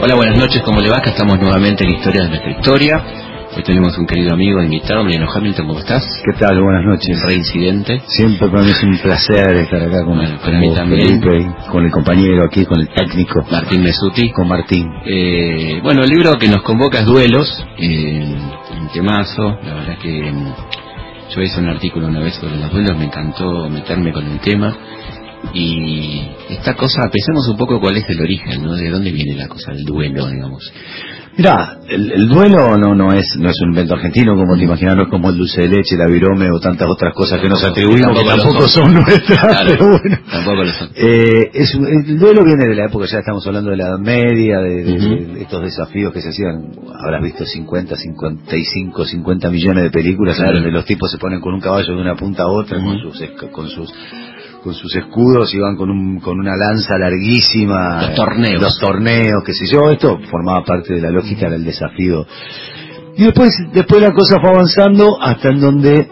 Hola, buenas noches, ¿cómo le va? Acá estamos nuevamente en Historia de nuestra historia. Hoy tenemos un querido amigo invitado, Mariano Hamilton, ¿cómo estás? ¿Qué tal? Buenas noches. Reincidente. Siempre para mí es un placer estar acá con, Bueno, para mí también. Felipe, con el compañero aquí, con el técnico, Martín Mesuti. con Martín. Eh, bueno, el libro que nos convoca es Duelos, eh, un temazo. La verdad que yo hice un artículo una vez sobre los duelos, me encantó meterme con el tema. Y esta cosa, pensemos un poco cuál es el origen, ¿no? De dónde viene la cosa, el duelo, digamos. Mira, el, el duelo no no es no es un invento argentino, como te imaginas, no es como el dulce de leche, la virome o tantas otras cosas que nos atribuimos que tampoco lo tampoco son. son nuestras, Claro, pero bueno. Tampoco lo son. Eh, es el duelo viene de la época, ya estamos hablando de la Edad Media, de, de- Ujú. de estos desafíos que se hacían, habrás visto 50, 55, 50 millones de películas Claro. donde los tipos se ponen con un caballo de una punta a otra con Ujú. sus esc- con sus con sus escudos y van con un con una lanza larguísima Los torneos. los torneos qué sé yo esto formaba parte de la lógica del desafío y después después la cosa fue avanzando hasta en donde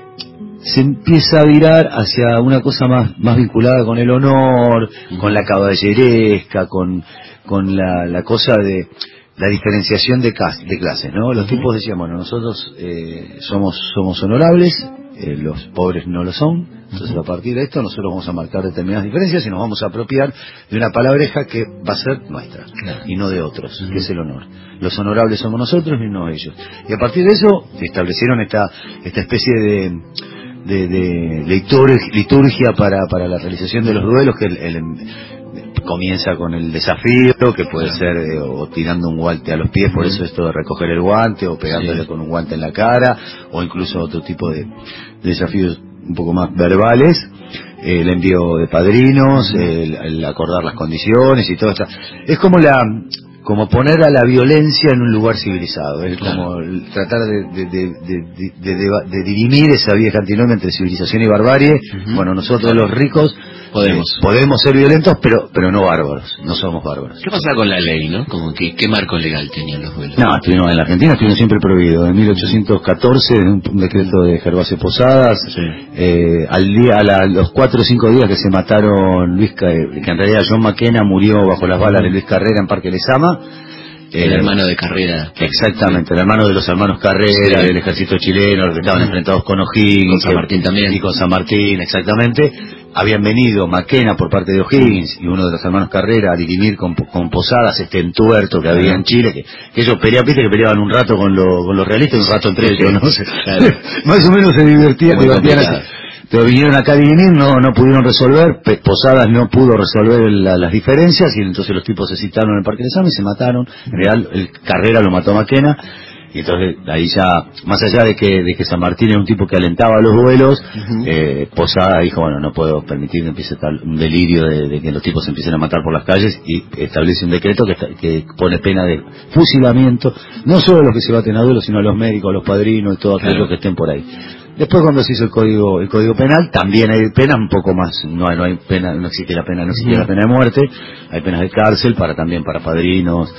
se empieza a virar hacia una cosa más, más vinculada con el honor, con la caballeresca, con, con la, la cosa de la diferenciación de, de clases, ¿no? Los tipos decían, bueno, nosotros eh, somos, somos honorables, eh, los pobres no lo son, entonces a partir de esto nosotros vamos a marcar determinadas diferencias y nos vamos a apropiar de una palabreja que va a ser nuestra Claro. y no de otros, que es el honor. Los honorables somos nosotros y no ellos. Y a partir de eso establecieron esta, esta especie de, de, de litur- liturgia para, para la realización de los duelos que el- el- comienza con el desafío que puede ser eh, o tirando un guante a los pies por eso esto de recoger el guante o pegándole Sí. con un guante en la cara o incluso otro tipo de, de desafíos un poco más verbales eh, el envío de padrinos el, el acordar las condiciones y todo esto es como la como poner a la violencia en un lugar civilizado, es Claro. como el tratar de, de, de, dirimir esa vieja antinomia entre civilización y barbarie. Bueno, nosotros los ricos Podemos. eh, podemos ser violentos, pero pero no bárbaros, no somos bárbaros. ¿Qué pasa con la ley, no? Como que, ¿qué marco legal tenían los duelos? No, en la Argentina estuvimos siempre prohibidos. En 1814, en un, un decreto de Gervasio Posadas, Sí. eh, al día, a la- los cuatro o cinco días que se mataron Luis, que en realidad John McKenna murió bajo las balas de Luis Carrera en Parque Lezama. El eh, hermano de carrera. Exactamente, el hermano de los hermanos Carrera, Sí. del ejército chileno, los que estaban enfrentados con O'Higgins. Con San Martín también. Y con San Martín, exactamente. Habían venido Maquena por parte de O'Higgins y uno de los hermanos Carrera a dirimir con, con Posadas este entuerto que había en Chile, que, que ellos peleaban, viste que peleaban un rato con, lo- con los realistas y un rato entre ellos. ¿no? Claro. Más o menos se divertían, divertían así. Pero vinieron acá a dirimir, no, no pudieron resolver, Posadas no pudo resolver la- las diferencias y entonces los tipos se citaron en el Parque de Examen y se mataron. En realidad el Carrera lo mató a Maquena y entonces ahí ya, más allá de que, de que San Martín era un tipo que alentaba los duelos, Ujú. eh, Posada dijo, bueno, no puedo permitir que empiece tal, un delirio de, de que los tipos se empiecen a matar por las calles y establece un decreto que, que pone pena de fusilamiento, no solo a los que se baten a duelos, sino a los médicos, a los padrinos y todos aquellos Claro. que estén por ahí. Después cuando se hizo el código el código penal también hay penas un poco más no hay, no hay pena no existe la pena no existe Ujú. la pena de muerte hay penas de cárcel para también para padrinos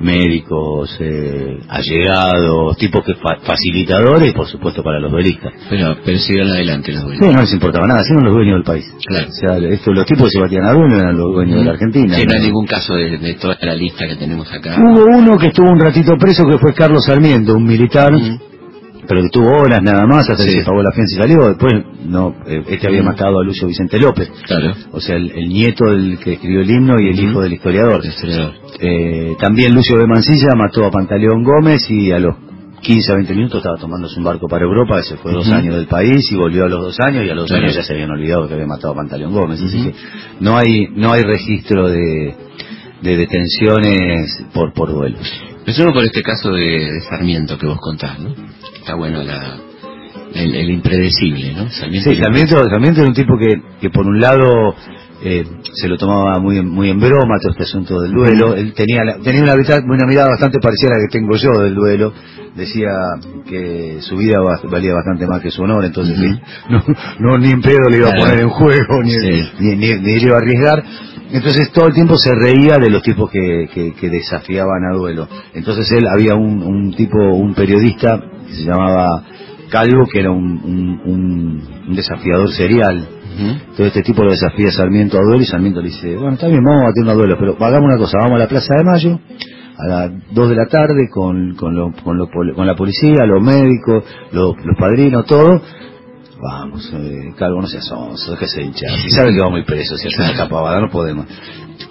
médicos eh, allegados tipos que fa- facilitadores y por supuesto para los duelistas Pero, pero siguieron adelante los sí, duelos. no les importaba nada eran los dueños del país Claro. o sea esto, los tipos que se batían a duelo eran los dueños de la Argentina Sí, no hay ningún caso de, de toda la lista que tenemos acá. hubo uno que estuvo un ratito preso que fue Carlos Sarmiento un militar. Pero que tuvo horas nada más hasta Sí. que se pagó la fianza y salió después no eh, este había matado a Lucio Vicente López Claro. o sea, el, el nieto del que escribió el himno y el Ujú. hijo del historiador. El historiador. Eh, también Lucio de Mancilla mató a Pantaleón Gómez y a los 15 a 20 minutos estaba tomándose un barco para Europa, se fue dos Ujú. años del país y volvió a los dos años y a los dos años ya se habían olvidado que había matado a Pantaleón Gómez. Así Ujú. que no hay, no hay registro de, de detenciones por, por duelos. Empezamos por este caso de, de Sarmiento que vos contás, ¿no? Está bueno la, el, el impredecible, ¿no? Sarmiento. Sí, Sarmiento, Sarmiento era un tipo que, que por un lado eh, se lo tomaba muy en, muy en broma todo este asunto del duelo. Él tenía la- tenía una, mirada bastante parecida a la que tengo yo del duelo. Decía que su vida va- valía bastante más que su honor, entonces no, no ni en pedo le iba a poner en juego, ni, Sí. ni, ni- ni le iba a arriesgar. Entonces todo el tiempo se reía de los tipos que, que- que desafiaban a duelo. Entonces él había un, un tipo, un periodista que se llamaba Calvo, que era un, un- un- un desafiador serial. Entonces este tipo lo desafía Sarmiento a duelo y Sarmiento le dice, bueno, está bien, vamos a batir un duelo, pero hagamos una cosa, vamos a la Plaza de Mayo a las 2 de la tarde con, con, lo, con, lo, con la policía, los médicos, los, los padrinos, todo. Vamos, eh, Calvo, no seas sonso, déjese hinchar. Si sabe que vamos a ir presos, si hacemos esta pavada, no podemos.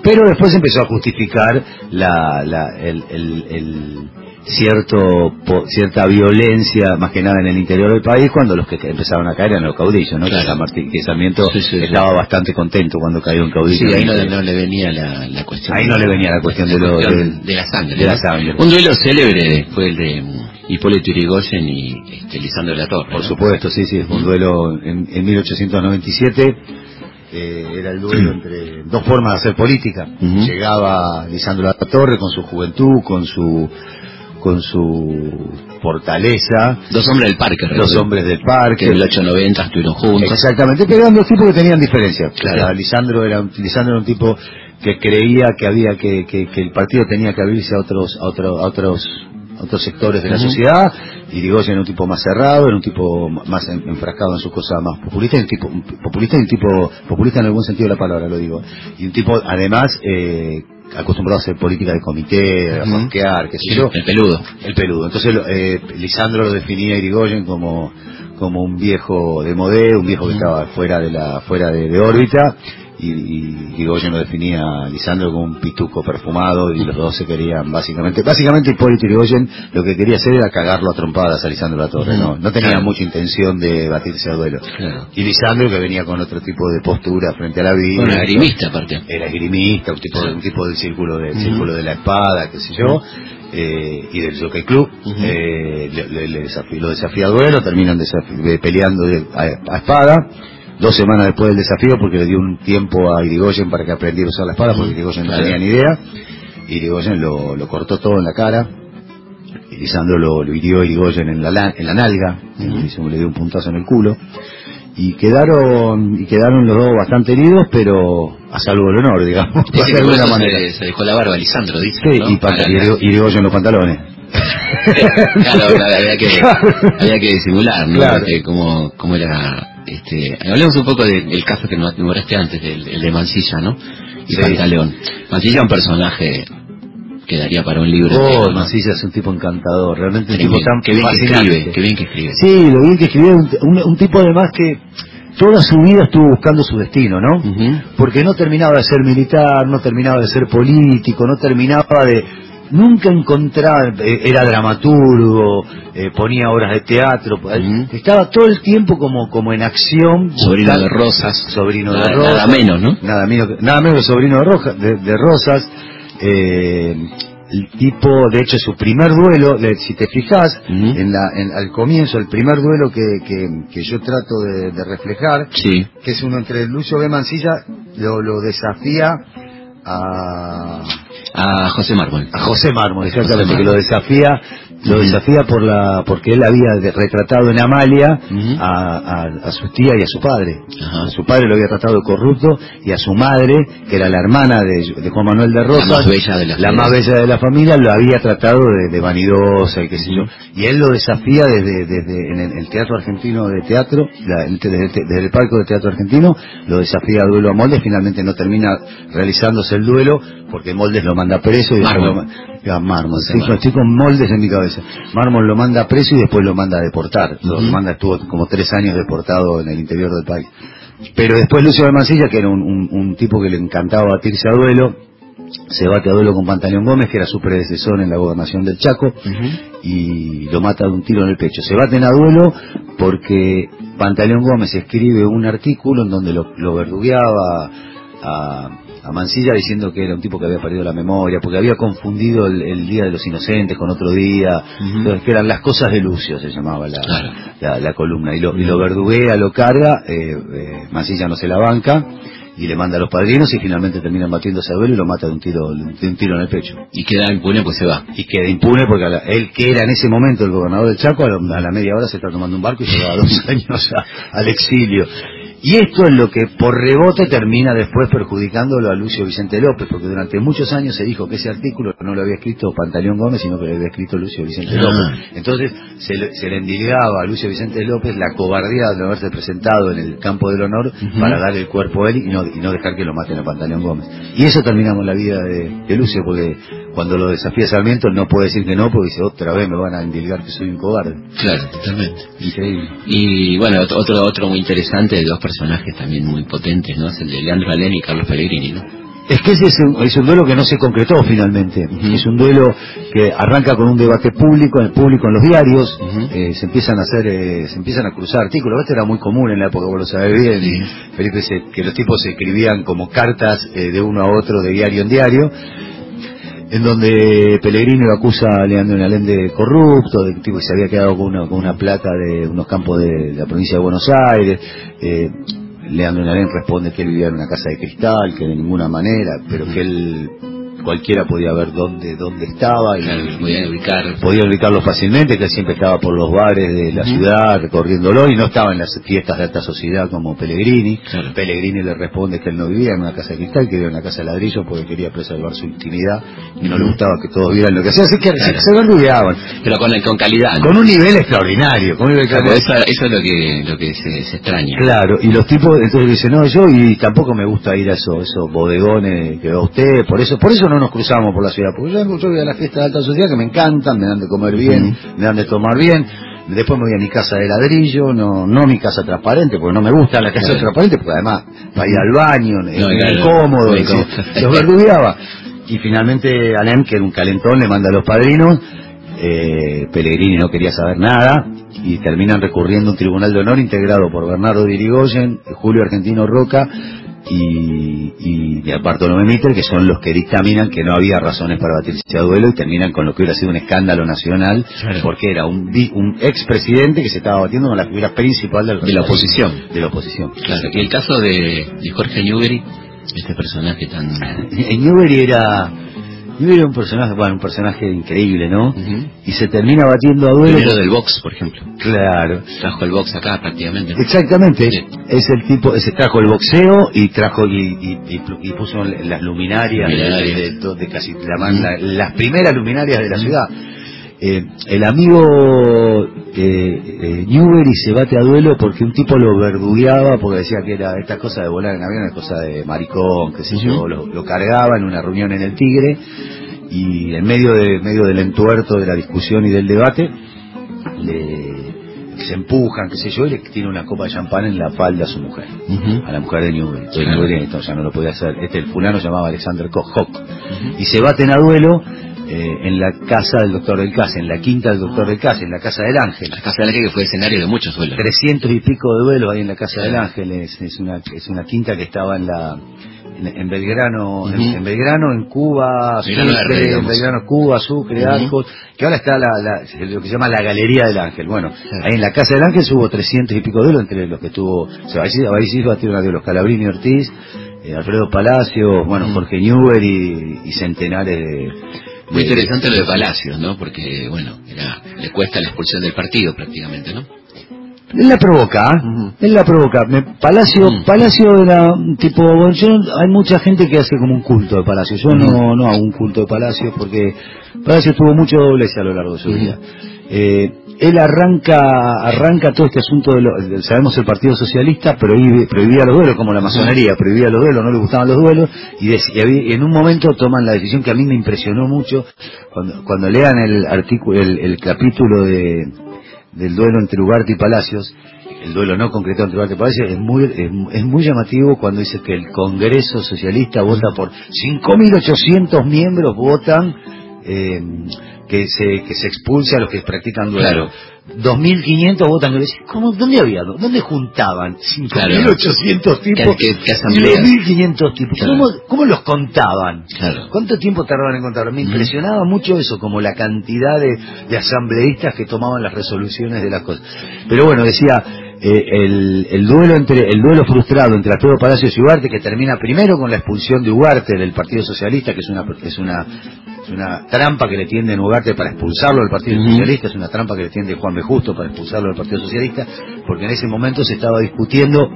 Pero después empezó a justificar la, la, el, el, el cierto po- cierta violencia más que nada en el interior del país cuando los que empezaban a caer eran los caudillos no Claro. Martín- que Sarmiento Sí, sí, sí. estaba bastante contento cuando cayó un caudillo Sí, ahí no, no le venía la, la cuestión. Ahí no le venía la cuestión de, la lo, de- de la sangre. de la sangre. Un duelo célebre fue el de Hipólito Yrigoyen y este, Lisandro de la Torre. Por ¿no? supuesto, sí, sí, fue un duelo en, en 1897. eh, era el duelo entre dos formas de hacer política. Ujú. Llegaba Lisandro La Torre con su juventud, con su con su fortaleza, Dos hombres del parque. los recuerdo, hombres del Que parque. en el 890 estuvieron juntos. Exactamente, pero eran dos tipos que tenían diferencias. Claro. O sea, Lisandro era, un- Lisandro era un tipo que creía que había que, que, que el partido tenía que abrirse a otros a, otro- a otros otros sectores de la Ujú. sociedad y Irigoyen era un tipo más cerrado, era un tipo más en- enfrascado en sus cosas más populista, un tipo un populista y un tipo populista en algún sentido de la palabra lo digo, y un tipo además eh, acostumbrado a hacer política de comité, a Ujú. rosquear, qué sé Sí, yo, el peludo. el peludo. Entonces eh, Lisandro lo definía a Irigoyen como como un viejo de modé, un viejo que estaba fuera de la fuera de, de órbita y, y lo definía a Lisandro como un pituco perfumado y los dos se querían básicamente básicamente Hipólito Irigoyen lo que quería hacer era cagarlo a trompadas a Lisandro La Torre, no no tenía mucha intención de batirse a duelo. Claro. Y Lisandro que venía con otro tipo de postura frente a la vida. Bueno, agrimista aparte. Era esgrimista, un tipo, un tipo del círculo del Ujú. círculo de la espada, qué sé yo, eh, y del Jockey Club. Ujú. eh, le- le- le lo desafía a duelo, terminan de- peleando de- a, a espada. Dos semanas después del desafío, porque le dio un tiempo a Irigoyen para que aprendiera a usar la espada, porque Irigoyen no tenía ni idea. Irigoyen lo, lo cortó todo en la cara. Lisandro lo, lo hirió a Irigoyen en la, en la nalga, le dio un puntazo en el culo y quedaron y quedaron los dos bastante heridos pero a salvo del honor digamos de alguna manera se, se dejó la barba Lisandro, dice. Sí, ¿no? y, Para- Irigoyen los pantalones claro, claro, había que, había que disimular, ¿no? Claro. Cómo, cómo era, este, hablemos un poco de- del caso que nos nombraste antes, del, el de Mancilla, ¿no? Y Sí. Pantaleón. Mancilla es un personaje que daría para un libro. oh. Mancilla es un tipo encantador realmente un tipo bien, tan qué bien que escribe, qué bien que escribe. sí lo bien que escribió un, un, un tipo además que toda su vida estuvo buscando su destino no Ujú. porque no terminaba de ser militar, no terminaba de ser político, no terminaba de... Nunca encontraba, eh, era dramaturgo, eh, ponía obras de teatro, Ujú. estaba todo el tiempo como, como en acción. Sobrino buscando- de Rosas. Sobrino Nada- de Rosas. Nada menos, ¿no? Nada menos, nada menos que sobrino de, Roja- de, de Rosas. eh, el tipo, de hecho, su primer duelo, si te fijas, en la, en- al comienzo, el primer duelo que, que, que yo trato de- de reflejar, Sí. que es uno entre Lucio B. Mancilla, lo, lo desafía a, A José Mármol. a José Mármol, exactamente, José que lo desafía, lo desafía por la, porque él había retratado en Amalia a, a, a su tía y a su padre. Ajá. A su padre lo había tratado de corrupto y a su madre, que era la hermana de, de Juan Manuel de Rosas, más bella de la la más bella de la familia, lo había tratado de, de vanidosa y qué sé yo. Y él lo desafía desde, desde en el, el Teatro Argentino de Teatro, la- desde, desde el Parque de Teatro Argentino, lo desafía a duelo a Moldes, finalmente no termina realizándose el duelo, porque Moldes lo manda preso y después Mármol. lo ma- Ah, Mármol, Sí, estoy con Moldes en mi cabeza. Mármol lo manda preso y después lo manda a deportar. Lo manda, estuvo como tres años deportado en el interior del país. Pero después Lucio de Mancilla, que era un, un- un tipo que le encantaba batirse a duelo, se bate a duelo con Pantaleón Gómez, que era su predecesor en la gobernación del Chaco, y lo mata de un tiro en el pecho. Se baten a duelo porque Pantaleón Gómez escribe un artículo en donde lo, lo verdugueaba a, a Mancilla diciendo que era un tipo que había perdido la memoria, porque había confundido el, el Día de los Inocentes con otro día, entonces, que eran las cosas de Lucio, se llamaba la, Claro. la, la columna, y lo, y lo verduguea, lo carga, eh, eh, Mancilla no se la banca, y le manda a los padrinos y finalmente terminan batiéndose a duelo y lo mata de un tiro, de un tiro en el pecho. Y queda impune, pues se va. y queda impune porque la- él que era en ese momento el gobernador del Chaco a la, a la media hora se está tomando un barco y se va dos años a- al exilio Y esto es lo que por rebote termina después perjudicándolo a Lucio Vicente López, porque durante muchos años se dijo que ese artículo no lo había escrito Pantaleón Gómez, sino que lo había escrito Lucio Vicente Ah. López. Entonces se le, se le endilgaba a Lucio Vicente López la cobardía de no haberse presentado en el campo del honor para darle el cuerpo a él y no, y no dejar que lo maten a Pantaleón Gómez. Y eso terminamos la vida de, de Lucio, porque cuando lo desafía Sarmiento no puede decir que no, porque dice otra vez me van a endilgar que soy un cobarde. Claro, totalmente. Increíble. Y bueno, ot- otro otro muy interesante de dos personajes también muy potentes, ¿no? Es el de Leandro Alén y Carlos Pellegrini, ¿no? Es que ese es un, es un duelo que no se concretó finalmente. Es un duelo que arranca con un debate público, en el público en los diarios, eh, se empiezan a hacer, eh, se empiezan a cruzar artículos. Esto era muy común en la época, vos lo sabés bien, Sí. Felipe, se- que los tipos se escribían como cartas eh, de uno a otro de diario en diario, en donde Pellegrini lo acusa a Leandro Nalén de corrupto, de tipo que se había quedado con una, con una plata de unos campos de, la provincia de Buenos Aires. Eh, Leandro Nalén responde que él vivía en una casa de cristal, que de ninguna manera, pero que él cualquiera podía ver dónde dónde estaba y, Claro, podían ubicar. podía ubicarlo fácilmente, que siempre estaba por los bares de la ciudad recorriéndolo y no estaba en las fiestas de alta sociedad como Pellegrini. Claro. Pellegrini le responde que él no vivía en una casa de cristal, que vivía en una casa de ladrillo porque quería preservar su intimidad y no le gustaba que todos vieran lo que hacía, así que Claro. se, verdugueaban. Pero con, con calidad, ¿no? Con un nivel extraordinario. Con un nivel eso, eso es lo que, lo que se, se extraña. Claro, y los tipos entonces dicen, no, yo y tampoco me gusta ir a esos, esos bodegones que va usted, por eso por eso no nos cruzamos por la ciudad, porque yo, yo voy a la fiesta de alta sociedad que me encantan, me dan de comer bien, me dan de tomar bien, después me voy a mi casa de ladrillo, no no mi casa transparente, porque no me gusta la casa Claro. transparente, porque además para ir al baño, es No, claro, incómodo, incómodo. se- los verdugueaba. Y finalmente Alem, que era un calentón, le manda a los padrinos, eh, Pellegrini no quería saber nada y terminan recurriendo a un tribunal de honor integrado por Bernardo Dirigoyen, Julio Argentino Roca y, y Bartolomé Mitter, que son los que dictaminan que no había razones para batirse a duelo y terminan con lo que hubiera sido un escándalo nacional, Claro. porque era un, un expresidente que se estaba batiendo con la figura principal del De la oposición. De la oposición. Claro, y el caso de, de Jorge Newbery, este personaje tan... Newbery era, Era un personaje, bueno, un personaje increíble, ¿no? Y se termina batiendo a duelo. Primero del box, por ejemplo. Claro. Trajo el box acá prácticamente. Exactamente, Sí. es el tipo, se trajo el boxeo y trajo y, y- y puso las luminarias, de- Luminarias. De, de- de casi la banda- las primeras luminarias de la ciudad. Eh, el amigo eh, eh, Newbery se bate a duelo porque un tipo lo verdugueaba porque decía que era esta cosa de volar en avión, una cosa de maricón, qué sé yo, lo, lo cargaba en una reunión en el Tigre y en medio de medio del entuerto de la discusión y del debate le, se empujan, qué sé yo, y le tiene una copa de champán en la falda a su mujer, a la mujer de Newbery. Entonces. Newbery entonces ya no lo podía hacer. Este el fulano se llamaba Alexander Koch. Ujú. y se baten a duelo eh, en la casa del doctor del Cas, en la quinta del doctor del Cas, en la casa del Ángel. La Casa del Ángel que fue escenario de muchos duelos. 300 y pico de duelos ahí en la casa del Ángel, es, es una es una quinta que estaba en la en, en Belgrano, en, Belgrano, en Cuba, Belgrano Sucre, en. Belgrano, Cuba, Sucre. Arcos, que ahora está la, la- lo que se llama la Galería del Ángel. Bueno, ahí en la casa del Ángel hubo 300 y pico de duelos, entre los que estuvo, o sea, ahí sí, a Dios, los Calabrini Ortiz, eh, Alfredo Palacios, bueno. Jorge Newber y, y centenares de... Muy interesante lo de Palacios, ¿no? Porque, bueno, era, le cuesta la expulsión del partido prácticamente, ¿no? Él la provoca, ¿ah? Ujú. él la provoca. Me- Palacio, Mm. Palacio era un tipo, bueno, yo, hay mucha gente que hace como un culto de Palacio. Yo no, Ujú. no hago un culto de Palacio porque Palacio tuvo mucho doblez a lo largo de su vida. Eh, él arranca, arranca todo este asunto de, lo- de- sabemos el Partido Socialista prohíbe, prohibía los duelos, como la masonería, prohibía los duelos, no le gustaban los duelos, y, dec- y en un momento toman la decisión que a mí me impresionó mucho, cuando, cuando lean el artículo, el, el capítulo de, del duelo entre Ugarte y Palacios, el duelo no concretado entre Ugarte y Palacios, es muy, es, es muy llamativo cuando dice que el Congreso Socialista vota por 5.800 miembros votan eh, que se que se expulse a los que practican duelo. Claro. 2.500 votan que ¿cómo, ¿dónde había? ¿Dónde juntaban? 5.800 tipos ¿Qué- qué- qué y asambleas? 2.500 tipos. Claro. ¿Cómo, ¿Cómo los contaban? Claro. ¿Cuánto tiempo tardaban en contarlo? Me impresionaba mucho eso, como la cantidad de, de asambleístas que tomaban las resoluciones de las cosas. Pero bueno, decía, eh, el, el duelo entre el duelo frustrado entre Alfredo Palacios y Ugarte, que termina primero con la expulsión de Ugarte del Partido Socialista, que es una, es una, es una trampa que le tienden Ugarte para expulsarlo del Partido. Socialista, es una trampa que le tiende Juan B. Justo para expulsarlo del Partido Socialista, porque en ese momento se estaba discutiendo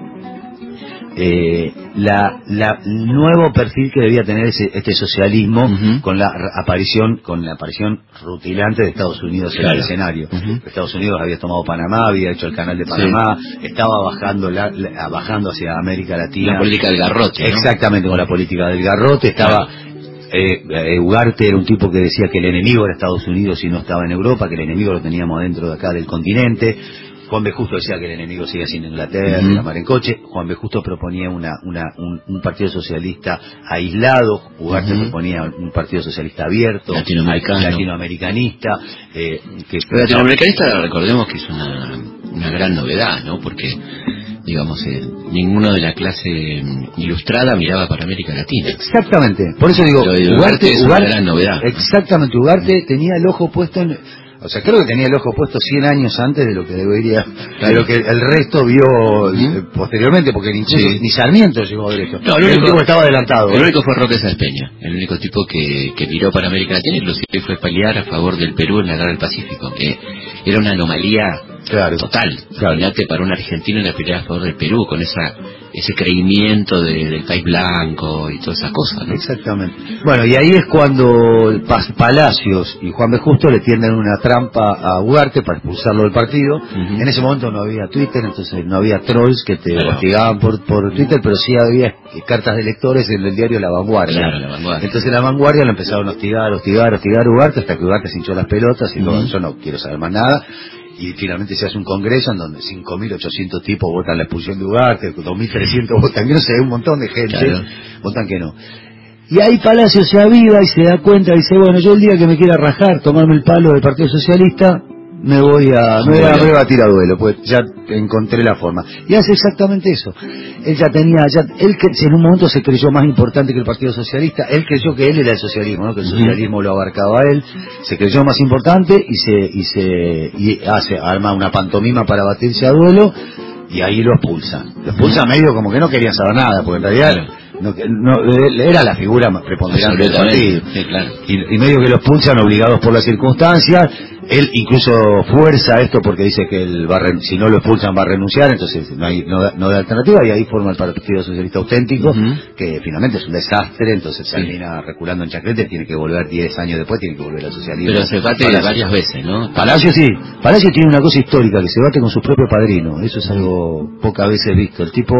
eh, la, la nuevo perfil que debía tener ese, este socialismo con la aparición con la aparición rutilante de Estados Unidos en el escenario. Estados Unidos había tomado Panamá, había hecho el canal de Panamá, estaba bajando la- la- bajando hacia América Latina. La política del garrote, ¿no? Exactamente, con la política del garrote. Estaba. eh, eh, Ugarte era un tipo que decía que el enemigo era Estados Unidos y no estaba en Europa, que el enemigo lo teníamos adentro de acá del continente. Juan B. Justo decía que el enemigo seguía siendo Inglaterra, Ujú. la mar en coche. Juan B. Justo proponía una, una, un, un partido socialista aislado. Ugarte Ujú. proponía un partido socialista abierto, Latinoamericano. latinoamericanista. eh, que, Pero latinoamericanista, recordemos que es una, una gran novedad, ¿no? Porque, digamos, eh, ninguno de la clase mm, ilustrada miraba para América Latina. Exactamente, por eso digo, de Ugarte es una gran novedad. Exactamente, Ugarte tenía el ojo puesto en, o sea, creo que tenía el ojo puesto 100 años antes de lo que debería, de lo que el resto vio eh, posteriormente, porque Sí. ni Sarmiento llegó esto. No, el el único- tipo estaba adelantado. El único fue Roque Sáenz Peña, el único tipo que, que miró para América Latina, inclusive fue pelear a favor del Perú en la guerra del Pacífico. Eh, era una anomalía Claro. total. Claro. Imagínate para un argentino la pelea a favor del Perú, con esa ese creimiento de- del país blanco y todas esas cosas. ¿no? Exactamente. Bueno, y ahí es cuando Paz- Palacios y Juan B. Justo le tienden una trampa a Ugarte para expulsarlo del partido. En ese momento no había Twitter, entonces no había trolls que te Claro. hostigaban por, por Twitter, pero sí había cartas de lectores en el diario La Vanguardia. Claro, La Vanguardia. Entonces La Vanguardia lo empezaron a hostigar, hostigar, hostigar a Ugarte hasta que Ugarte se hinchó las pelotas y Ujú. yo no quiero saber más nada. Y finalmente se hace un congreso en donde 5.800 tipos votan la expulsión de Ugarte, 2.300 votan que no sé, un montón de gente Claro. votan que no. Y ahí Palacio se aviva y se da cuenta y dice, bueno, yo el día que me quiera rajar, tomarme el palo del Partido Socialista, me voy a, me voy a, me voy a tirar a duelo, pues ya encontré la forma. Y hace exactamente eso. Él ya tenía, ya, él que en un momento se creyó más importante que el Partido Socialista, él creyó que él era el socialismo, ¿no? que el socialismo lo abarcaba a él, se creyó más importante y se, y se, y hace, arma una pantomima para batirse a duelo y ahí lo expulsan. Lo expulsan medio como que no querían saber nada, porque en realidad no, era la figura más preponderante del partido. Absolutamente, sí, claro. Y, y medio que lo expulsan obligados por las circunstancias. Él incluso fuerza esto porque dice que él va a si no lo expulsan va a renunciar, entonces no hay no, no da alternativa y ahí forma el Partido Socialista Auténtico, Ujú. que finalmente es un desastre, entonces Sí. termina reculando en Chacrete, tiene que volver 10 años después, tiene que volver al socialismo. Pero se bate Palacio. varias veces, ¿no? Palacio sí, Palacio tiene una cosa histórica, que se bate con su propio padrino, eso es algo pocas veces visto. El tipo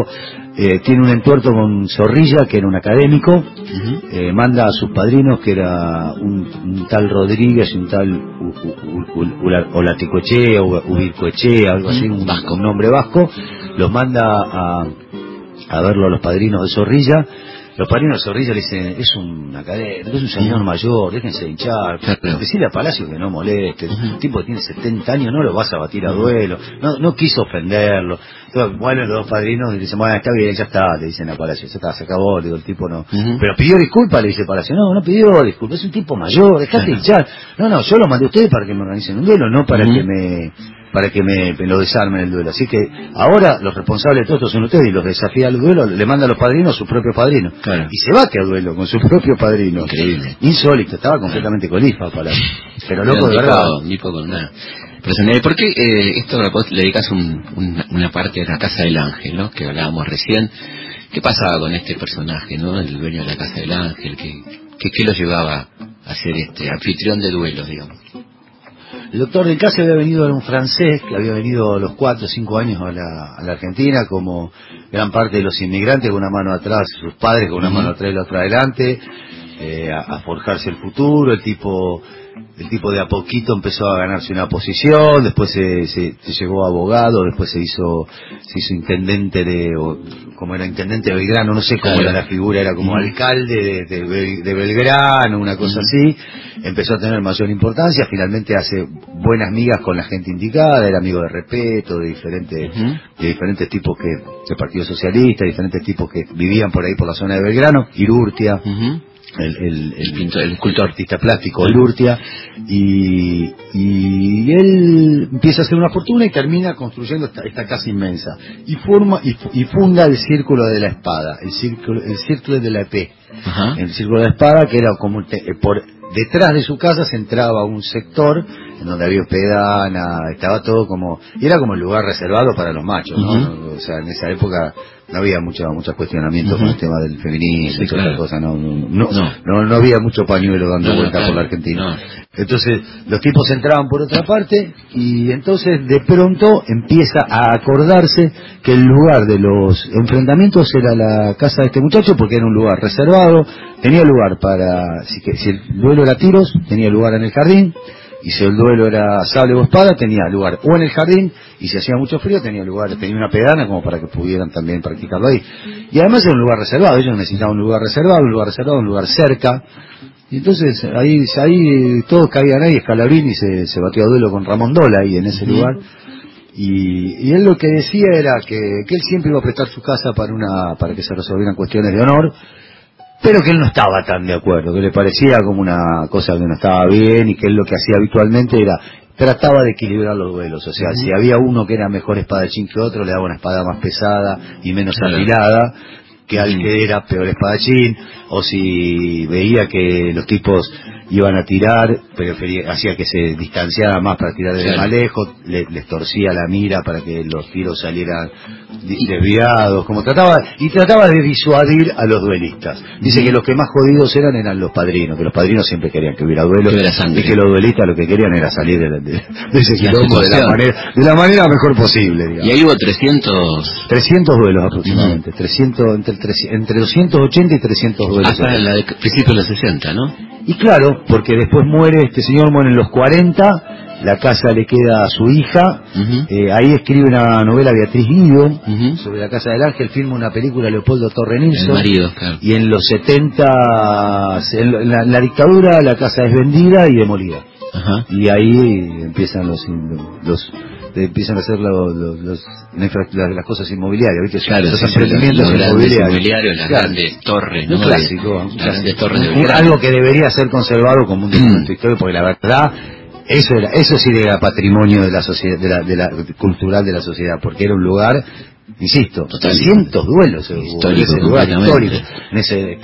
eh, tiene un entuerto con Zorrilla, que era un académico, Ujú. eh, manda a sus padrinos, que era un, un tal Rodríguez y un tal U- U- U- Olaticoechea, o Ubircoechea, algo así, un, Vasco. un nombre vasco, los manda a, a verlo a los padrinos de Zorrilla. Los padrinos de Zorrilla le dicen, es un académico, es un señor mayor, déjense de hinchar. Claro. Decirle a Palacio que no moleste, un tipo que tiene 70 años, no lo vas a batir a duelo, no, no quiso ofenderlo. Entonces, bueno, los dos padrinos le dicen, bueno, está bien, ya está, le dicen a Palacio, ya está, se acabó, digo, el tipo no. Pero pidió disculpas, le dice Palacio, no, no pidió disculpas, es un tipo mayor, dejate hinchar. No, no, yo lo mandé a ustedes para que me organicen un duelo, no para que me para que me, me lo desarmen el duelo. Así que ahora los responsables de todo esto son ustedes y los desafía al duelo, le manda a los padrinos a su propio padrino. Claro. Y se bate a duelo con su propio padrino. Increíble. Insólito, estaba completamente colifa para Pero loco de verdad. con una personalidad. ¿Por qué eh, esto le dedicas un- un- una parte de la Casa del Ángel, ¿no? que hablábamos recién? ¿Qué pasaba con este personaje, ¿no? el dueño de la Casa del Ángel? ¿Qué, qué, qué lo llevaba a ser este anfitrión de duelos, digamos? El doctor del Case había venido era un francés que había venido a los cuatro o cinco años a la, a la Argentina, como gran parte de los inmigrantes, con una mano atrás, sus padres con una mano atrás y la otra adelante, eh, a, a forjarse el futuro. El tipo, el tipo de a poquito empezó a ganarse una posición, después se, se, se llegó a abogado, después se hizo, se hizo intendente de, o, como era intendente de Belgrano, no sé cómo Claro. era la figura, era como alcalde de, de Bel- de Belgrano, una cosa así empezó a tener mayor importancia, finalmente hace buenas migas con la gente indicada, era amigo de Repeto, de diferentes, de diferentes tipos que, del Partido Socialista, diferentes tipos que vivían por ahí por la zona de Belgrano, Irurtia. El, el, El pintor, el escultor. artista plástico Irurtia, y, y él empieza a hacer una fortuna y termina construyendo esta, esta casa inmensa, y forma, y, fu- y funda el Círculo de la Espada, el Círculo, el Círculo de la EP, Ajá. el círculo de la espada, que era como te- eh, por detrás de su casa se entraba un sector en donde había pedana, estaba todo como, y era como el lugar reservado para los machos, ¿no? O sea, en esa época no había mucho mucho cuestionamiento con el tema del feminismo y todas cosas, no no, no no, había mucho pañuelo dando vuelta por la Argentina. Entonces, los tipos entraban por otra parte y entonces de pronto empieza a acordarse que el lugar de los enfrentamientos era la casa de este muchacho porque era un lugar reservado, tenía lugar para, si, si el duelo era tiros, tenía lugar en el jardín, y si el duelo era sable o espada tenía lugar o en el jardín y si hacía mucho frío tenía lugar tenía una pedana como para que pudieran también practicarlo ahí. Y además era un lugar reservado ellos necesitaban un lugar reservado un lugar reservado un lugar cerca. Y entonces ahí ahí todos caían ahí Scalabrini se, se batió a duelo con Ramón Dola ahí en ese lugar. Y, y, él lo que decía era que, que él siempre iba a prestar su casa para una para que se resolvieran cuestiones de honor pero que él no estaba tan de acuerdo, que le parecía como una cosa que no estaba bien y que él lo que hacía habitualmente era trataba de equilibrar los duelos, o sea, si había uno que era mejor espadachín que otro, le daba una espada más pesada y menos afilada, que al que era peor espadachín, o si veía que los tipos iban a tirar, prefería, hacía que se distanciara más para tirar desde más lejos, les torcía la mira para que los tiros salieran desviados, como trataba, y trataba de disuadir a los duelistas. Dice que los que más jodidos eran eran los padrinos, que los padrinos siempre querían que hubiera duelos, y que los duelistas lo que querían era salir de, ese quilombo de la manera, de la manera mejor posible. Y ahí hubo 300... 300 duelos aproximadamente, 300, entre, entre 280 y 300 duelos. Hasta el principio de los 60, ¿no? Y claro, porque después muere, este señor muere en los 40, la casa le queda a su hija, eh, ahí escribe una novela Beatriz Guido sobre la casa del ángel, filma una película Leopoldo Torre y en los 70, en la, dictadura la casa es vendida y demolida. Y ahí empiezan los, los empiezan a hacer los, los, las, cosas inmobiliarias, ¿viste? Claro, los emprendimientos inmobiliarios. las grandes torres, ¿no? clásico, grandes torres de algo que debería ser conservado como un documento histórico, porque la verdad, eso era, eso sí era patrimonio de la sociedad, de la, de la cultural de la sociedad, porque era un lugar insisto, cientos duelos en ese lugar histórico. En ese,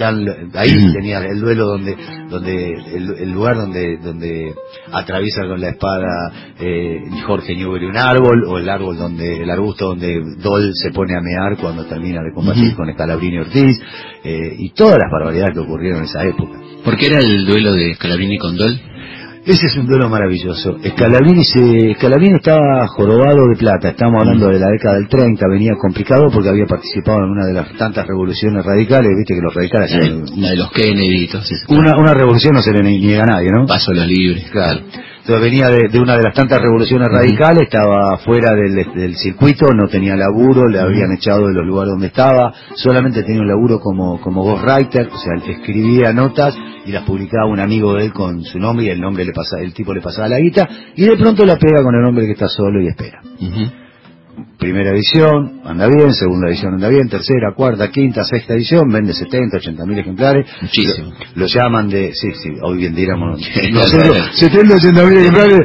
ahí tenía el duelo donde, donde el, lugar donde, donde atraviesa con la espada eh, Jorge Newbery un árbol, o el árbol donde, el arbusto donde Dol se pone a mear cuando termina de combatir con Scalabrini Ortiz, eh, y todas las barbaridades que ocurrieron en esa época. ¿Por qué era el duelo de Scalabrini con Dol? Ese es un duelo maravilloso. Scalabrini, se, estaba jorobado de plata. Estamos hablando de la década del 30. Venía complicado porque había participado en una de las tantas revoluciones radicales. Viste que los radicales... la de los Kennedy. una, una revolución no se le niega a nadie, ¿no? Paso a los libres. Claro. Entonces venía de, una de las tantas revoluciones radicales, estaba fuera del, circuito, no tenía laburo, le habían echado de los lugares donde estaba, solamente tenía un laburo como, como ghostwriter, o sea, escribía notas y las publicaba un amigo de él con su nombre y el nombre le pasaba, el tipo le pasaba la guita y de pronto la pega con el hombre que está solo y espera primera edición, anda bien, segunda edición anda bien, tercera, cuarta, quinta, sexta edición, vende 70, 80 mil ejemplares. Muchísimo. Lo, llaman de, sí, sí, hoy bien diríamos, 70, 80 mil ejemplares.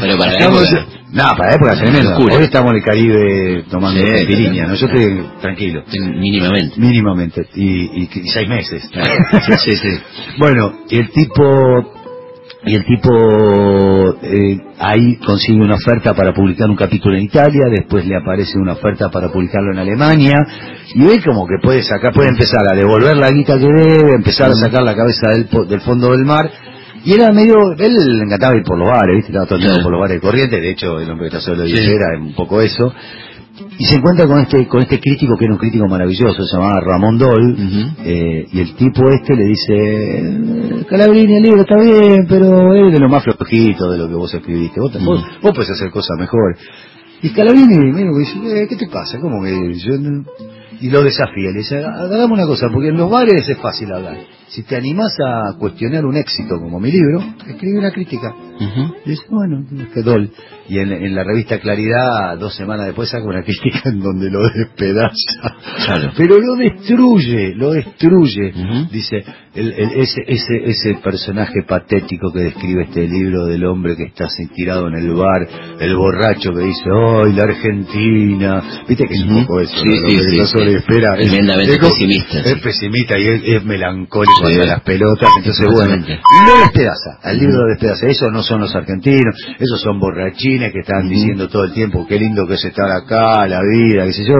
Pero para época. No, para época tremenda. Hoy estamos en el Caribe tomando sí, piriña, ¿no? Yo estoy tranquilo. Mínimamente. Mínimamente. Y, y, y seis meses. sí, sí, sí. Bueno, el tipo y el tipo eh, ahí consigue una oferta para publicar un capítulo en Italia, después le aparece una oferta para publicarlo en Alemania, y ve como que puede sacar, puede empezar a devolver la guita que debe, empezar a sacar la cabeza del, del fondo del mar, y era medio, él le encantaba ir por los bares, ¿viste? Estaba todo el por los bares de corriente, de hecho el hombre que está solo de era un poco eso, y se encuentra con este con este crítico que era un crítico maravilloso se llamaba Ramón Dol eh, y el tipo este le dice Calabrini el libro está bien pero es de lo más flojito de lo que vos escribiste. Vos, vos, podés hacer cosas mejores y Calabrini mira, dice eh, ¿qué te pasa? ¿cómo que yo y lo desafía le dice hagamos una cosa porque en los bares es fácil hablar si te animás a cuestionar un éxito como mi libro escribe una crítica. Y dice bueno que Dol y en, la revista Claridad dos semanas después saca una crítica en donde lo despedaza. Pero lo destruye lo destruye. Dice el, ese, ese, ese personaje patético que describe este libro del hombre que está tirado en el bar el borracho que dice ¡ay la Argentina! viste que es un poco eso sí, sí, sí, espera es, es, pesimista es pesimista y es, melancólico de las pelotas entonces bueno lo despedaza al libro lo despedaza eso no son los argentinos, esos son borrachines que están diciendo todo el tiempo qué lindo que es estar acá, la vida, qué sé yo.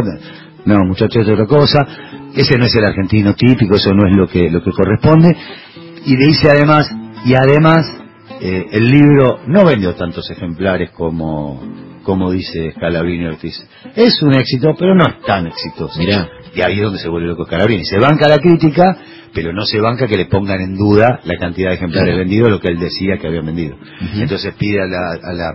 No, muchachos, es otra cosa. Ese no es el argentino típico, eso no es lo que, lo que corresponde. Y le dice además, y además, eh, el libro no vendió tantos ejemplares como, como dice Scalabrini Ortiz. Es un éxito, pero no es tan exitoso. Mirá. Y ahí es donde se vuelve loco Scalabrini. Se banca la crítica, pero no se banca que le pongan en duda la cantidad de ejemplares Claro. vendidos, lo que él decía que habían vendido. Ujú. Entonces pide a la, a la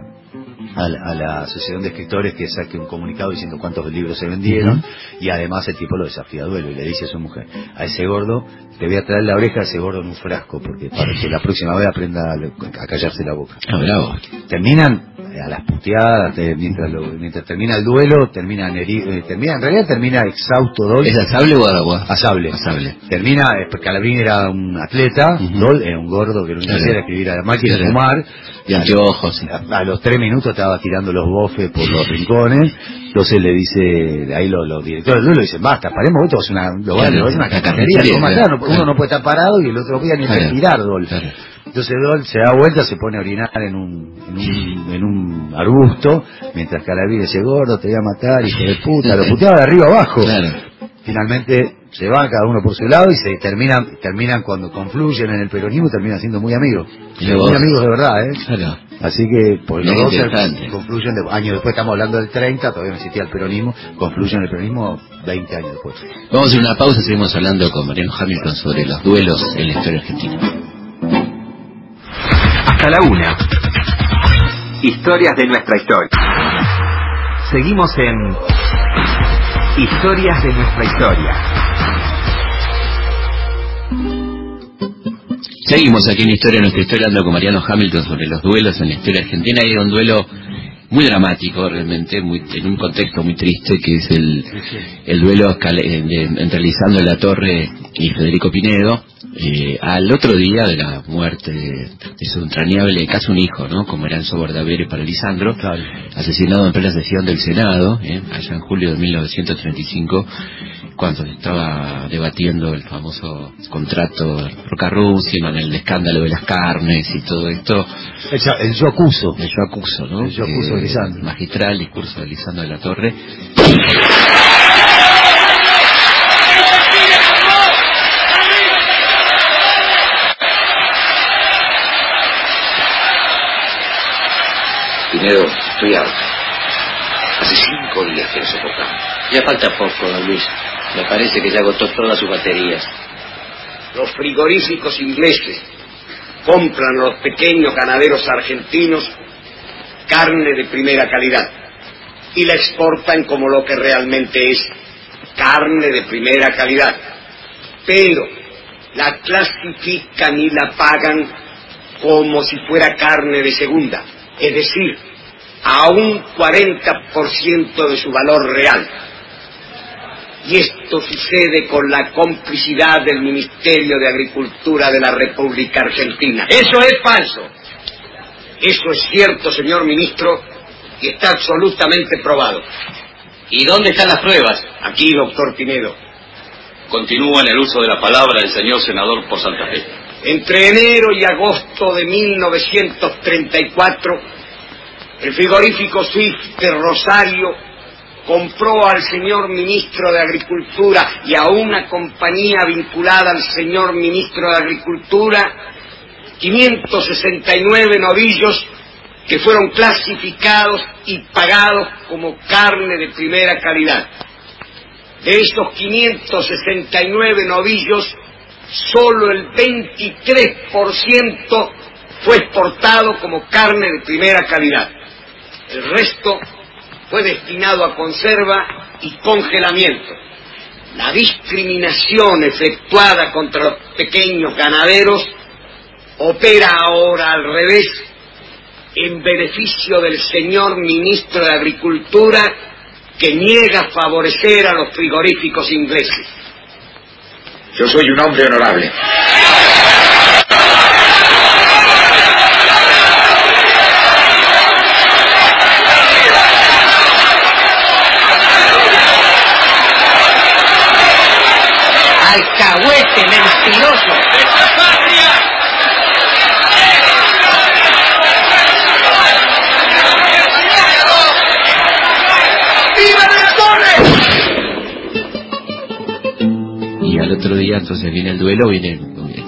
a la, a la Asociación de Escritores que saque un comunicado diciendo cuántos libros se vendieron y además el tipo lo desafía a duelo y le dice a su mujer, a ese gordo te voy a traer la oreja a ese gordo en un frasco porque para que la próxima vez aprenda a, a callarse la boca. Ah, bravo. Terminan a las puteadas, te- mientras, lo- mientras termina el duelo, heridos, eh, termina, en realidad termina exhausto Dol, ¿Es a sable o a agua? a sable. A sable. Termina, eh, porque era un atleta. Dol era un gordo que lo único que Claro. hacía era escribir a la máquina, Claro. fumar, anteojos. sí. a, a los tres minutos estaba tirando los bofes por los rincones, entonces le dice, ahí los, los directores del duelo dicen, basta, paremos, esto es una, lo Claro, es una una carnicería, carnicería, lo van a claro, matar, no- uno no puede estar parado y el otro día ni respirar, Dol. Entonces Dol se da vuelta, se pone a orinar en un, en un, en un arbusto, mientras Calabrini dice, gordo, te voy a matar, hijo de puta, lo puteaba de arriba abajo. Claro. Finalmente se van cada uno por su lado y se terminan, terminan cuando confluyen en el peronismo, terminan siendo muy amigos. Muy vos. amigos de verdad, ¿eh? Claro. Así que, pues los dos confluyen, de, años después estamos hablando del 30, todavía no existía el peronismo, confluyen en el peronismo 20 años después. Vamos a hacer una pausa, seguimos hablando con Mariano Hamilton sobre los duelos en la historia argentina. Hasta la una. Historias de nuestra historia. Seguimos en Historias de nuestra historia. Seguimos aquí en Historia, nuestra historia, hablando con Mariano Hamilton sobre los duelos en la historia argentina. Hay un duelo muy dramático, realmente, muy, en un contexto muy triste, que es el, el duelo entre Lisandro de la Torre y Federico Pinedo. eh, al otro día de la muerte de, su entrañable, casi un hijo, ¿no? Como era Enzo Bordavere para Lisandro, asesinado en plena sesión del Senado, ¿eh? allá en julio de 1935, cuando se estaba debatiendo el famoso contrato Roca-Rusia, el escándalo de las carnes y todo esto. El, yo- el yo acuso. El yo acuso, ¿no? El yo acuso de Lisandro. Magistral discurso de Lisandro de la Torre. Pinedo, estoy harto. Hace cinco días que no soportamos. Ya falta poco, don Luis. Me parece que ya agotó todas sus baterías. Los frigoríficos ingleses compran a los pequeños ganaderos argentinos carne de primera calidad y la exportan como lo que realmente es carne de primera calidad. Pero la clasifican y la pagan como si fuera carne de segunda, es decir, a un 40% de su valor real. Y esto sucede con la complicidad del Ministerio de Agricultura de la República Argentina. Eso es falso. Eso es cierto, señor ministro, y está absolutamente probado. ¿Y dónde están las pruebas? Aquí, doctor Pinedo. Continúa en el uso de la palabra el señor senador por Santa Fe. Entre enero y agosto de 1934, el frigorífico Swift de Rosario compró al señor ministro de Agricultura y a una compañía vinculada al señor ministro de Agricultura 569 novillos que fueron clasificados y pagados como carne de primera calidad. De estos 569 novillos, solo el 23% fue exportado como carne de primera calidad. El resto fue destinado a conserva y congelamiento. La discriminación efectuada contra los pequeños ganaderos opera ahora al revés en beneficio del señor ministro de Agricultura que niega favorecer a los frigoríficos ingleses. Yo soy un hombre honorable. Entonces viene el duelo, viene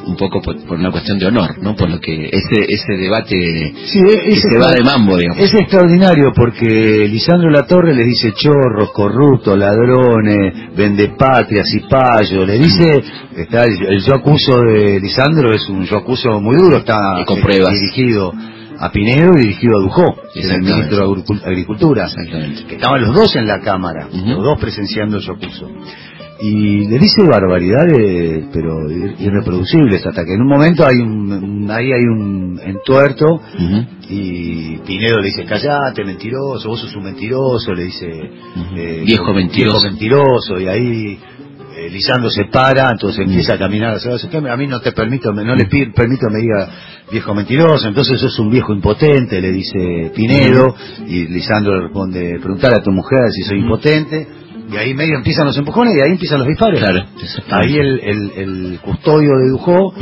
un poco por, por una cuestión de honor, ¿no? Por lo que ese ese debate Sí, que es, se va de mambo, digamos. es extraordinario porque Lisandro Latorre le dice chorros, corruptos, ladrones, vendepatrias y payos. Le dice, está el, el yo acuso de Lisandro es un yo acuso muy duro, está con eh, pruebas. dirigido a Pinedo y dirigido a Dujó, que era el ministro de Agricu- Agricultura. Exactamente. Que estaban los dos en la Cámara, los dos presenciando el yo acuso. Y le dice barbaridades, pero ir- irreproducibles, hasta que en un momento hay un, ahí hay un entuerto Ujú. y Pinedo le dice, callate, mentiroso, vos sos un mentiroso, le dice, eh, Viejo mentiroso. viejo mentiroso, y ahí eh, Lisandro se para, entonces empieza a caminar, hacia atrás, "¿Qué? a mí no te permito, me- no le permito me diga viejo mentiroso, entonces sos un viejo impotente, le dice Pinedo, y Lisandro le responde, preguntar a tu mujer si soy impotente, y ahí medio empiezan los empujones y ahí empiezan los disparos. Claro. Ahí el, el, el custodio de Dujó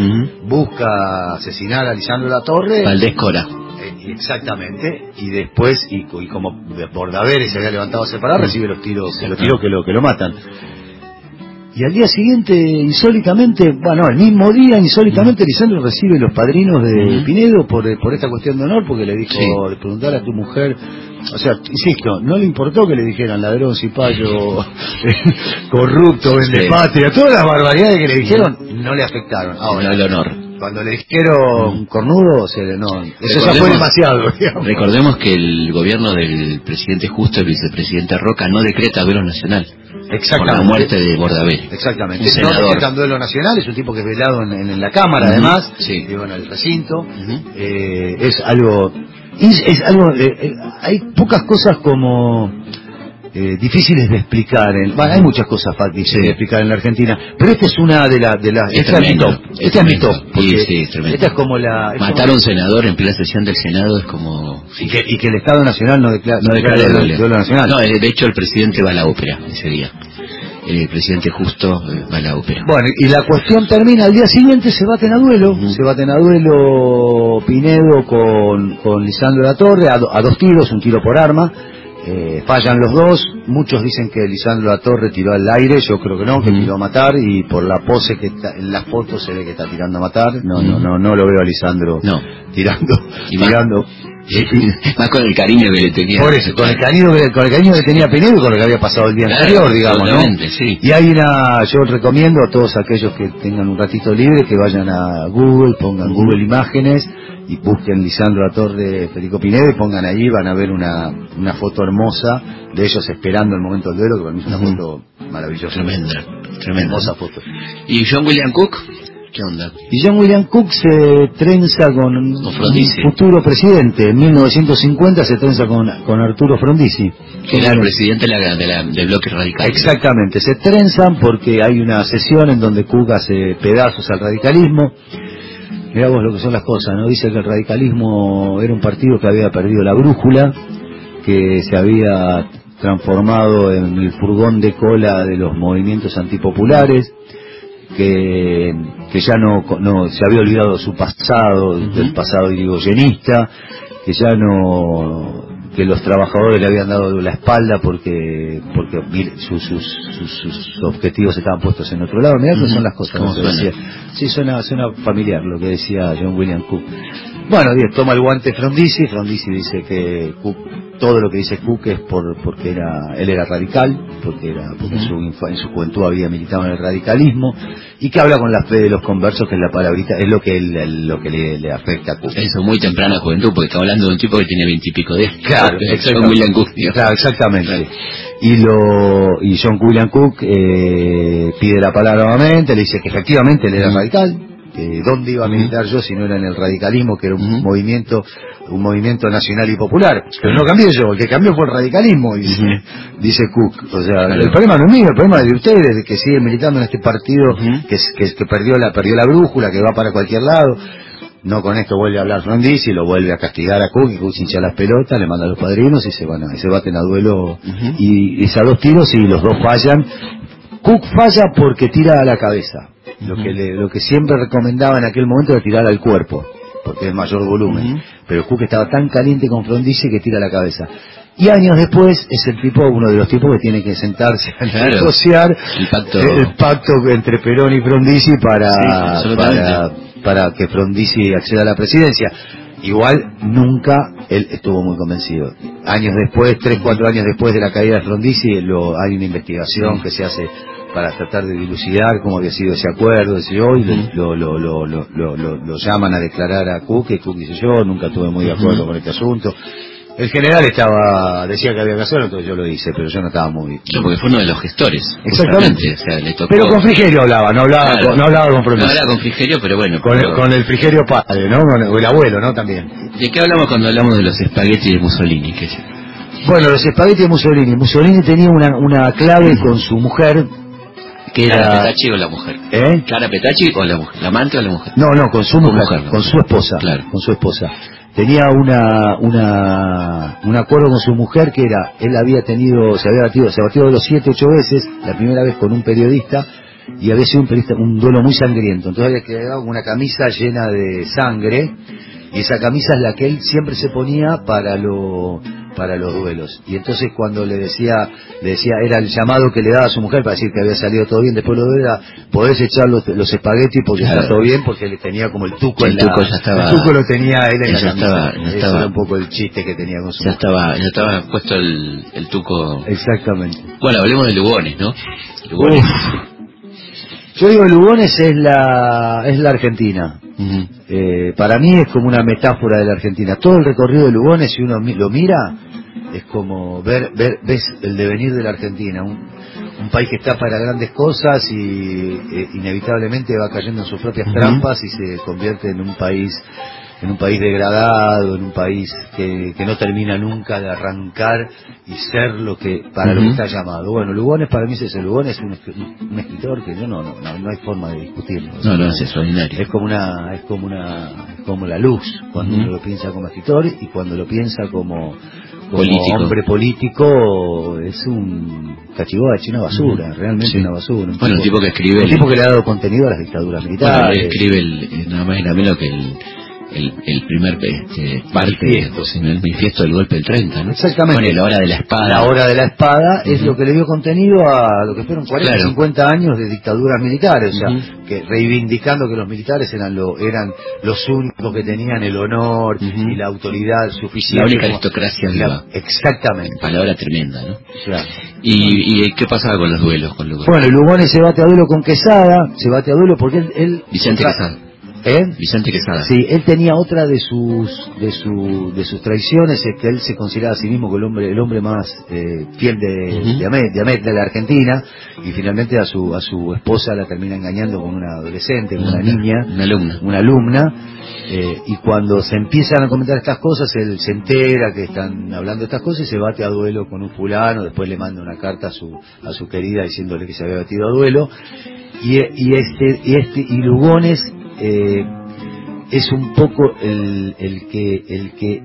busca asesinar a Lisandro La Torre. Valdés Cora. Eh, Exactamente, y después, y, y como Bordaveres se había levantado a separar, recibe los tiros, los tiros que lo, que lo matan. Y al día siguiente, insólitamente, bueno, el mismo día, insólitamente, Lisandro recibe los padrinos de. Pinedo por, eh, por esta cuestión de honor, porque le dijo, Sí. preguntar a tu mujer, o sea, insisto, no le importó que le dijeran ladrón, cipayo, corrupto, vende patria, todas las barbaridades que le dijeron, no le afectaron. Ahora, el honor. cuando le dijeron cornudo, se le, no, eso ya fue demasiado, digamos. Recordemos que el gobierno del presidente Justo, el vicepresidente Roca, no decreta duelo nacional por la Exactamente. muerte de Bordaberry. Exactamente. Un No decretan duelo nacional, es un tipo que es velado en, en- en la Cámara, además, sí. digo, en el recinto. Eh, es algo, es, es algo, eh, eh, hay pocas cosas como eh, difíciles de explicar. En, bueno, hay muchas cosas difíciles Sí. de explicar en la Argentina, pero esta es una de las, de las, Es esta es mi tremendo, top. es Esta es mi tremendo. top. porque Sí, sí, es. Esta es como la, es Matar a un senador en plena sesión del Senado es como... y que, y que el Estado Nacional no declara, no No declara declara duelo, duelo. duelo nacional. No, de hecho el presidente va a la ópera ese día. El presidente Justo eh, va a la ópera. Bueno, y la cuestión termina. Al día siguiente, se baten a duelo, se baten a duelo Pinedo con, con Lisandro La Torre, a, do- a dos tiros, un tiro por arma, eh, fallan los dos, muchos dicen que Lisandro La Torre tiró al aire, yo creo que no, que Ujú. tiró a matar, y por la pose que está, en las fotos se ve que está tirando a matar, no, no, no, no lo veo a Lisandro No. tirando, Y tirando. Más con el cariño que le tenía. Por eso, con el cariño con el cariño que tenía Pinedo y con lo que había pasado el día Claro, anterior, digamos, ¿no? sí. Y hay una, yo recomiendo a todos aquellos que tengan un ratito libre que vayan a Google, pongan Google Imágenes y busquen Lisandro La Torre Federico Pinedo y pongan ahí, van a ver una, una foto hermosa de ellos esperando el momento del duelo, que para mí es una foto maravillosa. Tremenda, tremenda. Hermosa foto. ¿Y John William Cook? ¿Qué onda? Y John William Cook se trenza con Con Frondizi. futuro presidente. En 1950 se trenza con, con Arturo Frondizi. Que era el presidente de la, de la- del bloque radical. Exactamente, se trenzan porque hay una sesión en donde Cook hace pedazos al radicalismo. Mirá vos lo que son las cosas, ¿no? Dice que el radicalismo era un partido que había perdido la brújula, que se había transformado en el furgón de cola de los movimientos antipopulares, que, que ya no, no se había olvidado su pasado, del pasado irigoyenista, que ya no que los trabajadores le habían dado la espalda porque porque sus, sus, sus, sus objetivos estaban puestos en otro lado. Mirá que Ujú. son las cosas. ¿Cómo lo que suena? Sí, suena, suena familiar lo que decía John William Cook. Bueno, bien, toma el guante Frondizi, Frondizi dice que Cook, todo lo que dice Cook es por porque era él era radical, porque era porque en, su, infa- en su juventud había militado en el radicalismo y que habla con la fe de los conversos, que es la palabrita, es lo que él- lo que le, le afecta a Cook. Eso, muy temprana juventud, porque estamos hablando de un tipo que tiene veintipico de. Claro, exactamente. Claro, exactamente. Y lo y John William Cook eh, pide la palabra nuevamente, le dice que efectivamente él era radical. Que ¿Dónde iba a militar yo si no era en el radicalismo, que era un movimiento un movimiento nacional y popular? Pero no cambié yo, el que cambió fue el radicalismo, dice, dice Cook. O sea, el problema no es mío, el problema es de ustedes, de que siguen militando en este partido que, que, que perdió la perdió la brújula, que va para cualquier lado. No con esto vuelve a hablar Frondizi y lo vuelve a castigar a Cook y Cook hincha las pelotas, le manda a los padrinos y se van a, y se baten a duelo y, y se a dos tiros y los dos fallan. Cook falla porque tira a la cabeza. Lo que le- lo que siempre recomendaba en aquel momento era tirar al cuerpo, porque es mayor volumen. Pero Cook estaba tan caliente con Frondizi que tira la cabeza. Y años después es el tipo, uno de los tipos que tiene que sentarse a Claro. negociar El pacto. el pacto entre Perón y Frondizi para, Sí, para, para que Frondizi acceda a la presidencia. Igual nunca él estuvo muy convencido. Años después, tres, cuatro años después de la caída de Frondizi, lo, hay una investigación que se hace para tratar de dilucidar cómo había sido ese acuerdo, ese yo, y lo, lo, lo, lo, llaman a declarar a Cook, y Cook dice yo, nunca estuve muy de acuerdo con este asunto. El general estaba, decía que había que hacerlo, entonces yo lo hice, pero yo no estaba muy... Claro, porque fue uno de los gestores. Exactamente. justamente, O sea, le tocó. Pero con Frigerio hablaba, no hablaba, Claro. con, no hablaba con No Frondizi. era con Frigerio, pero bueno. Con, el, con el Frigerio padre, ¿no? Con el abuelo, ¿no? También. ¿De qué hablamos cuando hablamos de los espaguetis de Mussolini? Que Bueno, los espaguetis de Mussolini. Mussolini tenía una, una clave con su mujer, que ¿Clara era... Petacci o la mujer? ¿Eh? ¿Clara Petacci o la mujer? ¿La amante o la mujer? No, no, con su mujer, con su esposa, Claro. con su esposa. Tenía una, una, un acuerdo con su mujer que era, él había tenido, se había batido, se batió de los siete, ocho veces, la primera vez con un periodista, y había sido un periodista, un duelo muy sangriento. Entonces había quedado con una camisa llena de sangre, y esa camisa es la que él siempre se ponía para lo, para los duelos. Y entonces cuando le decía, le decía, era el llamado que le daba a su mujer para decir que había salido todo bien, después lo de era, podés echar los, los espaguetis porque Claro. está todo bien, porque le tenía como el tuco El en la- tuco ya estaba- el tuco lo tenía él en la ya camisa. estaba- ya estaba- era un poco el chiste que tenía con su Ya mujer. estaba, ya estaba puesto el, el tuco. Exactamente. Bueno, hablemos de Lugones, ¿no? Lugones. Yo digo, Lugones es la, es la Argentina. Eh, para mí es como una metáfora de la Argentina. Todo el recorrido de Lugones, si uno lo mira, es como ver, ver ves el devenir de la Argentina. Un, un país que está para grandes cosas y eh, inevitablemente va cayendo en sus propias trampas y se convierte en un país en un país degradado, en un país que, que no termina nunca de arrancar y ser lo que para lo que está llamado. Bueno, Lugones para mí es ese. Lugones es un, un escritor que yo no, no, no, no hay forma de discutirlo. No, no, es extraordinario. Es como una, es como una, es como la luz cuando Ujú. uno lo piensa como escritor y cuando lo piensa como, como Político. hombre político es un cachivache, una basura, realmente Sí. una basura. Un Bueno, un tipo que escribe un el- tipo que le ha dado contenido a las dictaduras Bueno, militares. él escribe el, nada más y nada menos que el, el, el primer este, parte Manifiesto. en el manifiesto del golpe del 30, ¿no? Exactamente. Bueno, la hora de la espada. La hora de la espada es Ujú. lo que le dio contenido a lo que fueron 40, Claro. 50 años de dictaduras militares, o sea, Ujú. que reivindicando que los militares eran lo, eran los únicos que tenían el honor Ujú. y la autoridad suficiente. La única aristocracia La- viva. Exactamente. Palabra tremenda, ¿no? claro. ¿Y, y qué pasaba con los duelos con Lugones? Bueno, Lugones se bate a duelo con Quesada, se bate a duelo porque él... él- Vicente Quesada. ¿Eh? Vicente Quesada. Sí, él tenía otra de sus de su de sus traiciones es que él se consideraba a sí mismo como el hombre el hombre más eh, fiel de, Ujú. de, Amé- de la Argentina y finalmente a su a su esposa la termina engañando con una adolescente, con una niña, Una alumna. una alumna eh, y cuando se empiezan a comentar estas cosas él se entera que están hablando de estas cosas y se bate a duelo con un fulano, después le manda una carta a su a su querida diciéndole que se había batido a duelo y, y este y este y Lugones eh, es un poco el, el que el que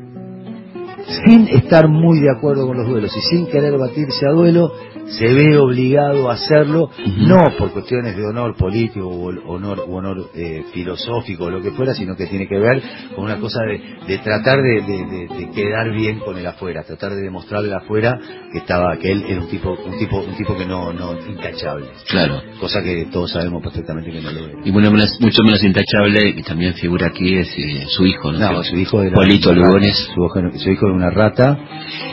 sin estar muy de acuerdo con los duelos y sin querer batirse a duelo se ve obligado a hacerlo no por cuestiones de honor político o honor honor eh, filosófico o lo que fuera sino que tiene que ver con una cosa de, de tratar de, de- quedar bien con el afuera tratar de demostrarle afuera que estaba que él era un tipo un tipo un tipo que no no intachable Claro. cosa que todos sabemos perfectamente que no lo era Y bueno, menos- mucho menos intachable, que también figura aquí, es eh, su hijo, ¿no? Su hijo era Polito. Lugones. Su, hijo- su hijo era una rata.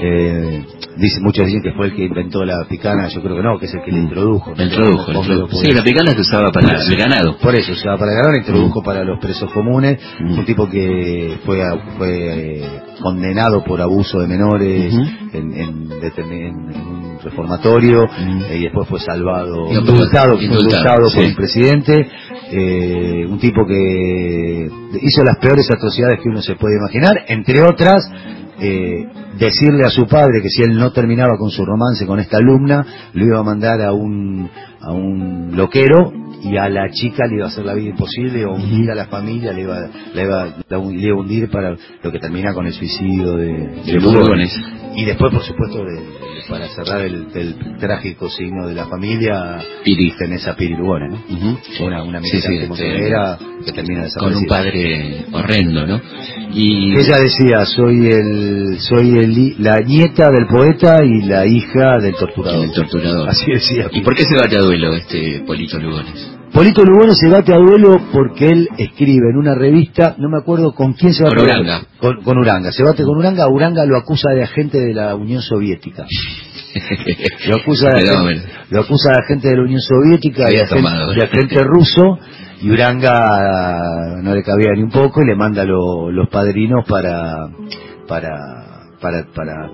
Eh, dice, muchos dicen que fue el que inventó la picana. Yo creo que no, que es el que le introdujo. La introdujo, la Hombre, introdujo. Sí, la picana se usaba para el ganado. Por eso, usaba para ganar, introdujo para los presos comunes. Mm. Un tipo que fue, fue eh, condenado por abuso de menores en, en, en- en un reformatorio Mm. eh, y después fue salvado, indultado, indultado, indultado por sí. el presidente. eh, un tipo que hizo las peores atrocidades que uno se puede imaginar, entre otras, eh, decirle a su padre que si él no terminaba con su romance con esta alumna, lo iba a mandar a un, a un loquero y a la chica le iba a hacer la vida imposible o hundir a la familia, le iba, le iba, le iba a hundir para lo que termina con el suicidio de, De. Lugones. Y después, por supuesto, de- de- para cerrar el, el trágico signo de la familia, Piri. tenés a Piri Lugones, ¿no? Ujú. Una, una Sí, sí, militante este, que termina con un padre horrendo, ¿no? Y Ella decía, soy el, soy el, la nieta del poeta y la hija del torturador. el torturador. Así decía. ¿Y por qué se bate a duelo este Polito Lugones? Polito Lugono se bate a duelo porque él escribe en una revista, no me acuerdo con quién se bate. Con Uranga. Con, con Uranga. Se bate con Uranga, Uranga lo acusa de agente de la Unión Soviética. Lo acusa de, agente, lo acusa de agente de la Unión Soviética y de agente ruso y Uranga no le cabía ni un poco y le manda lo- los padrinos para para para para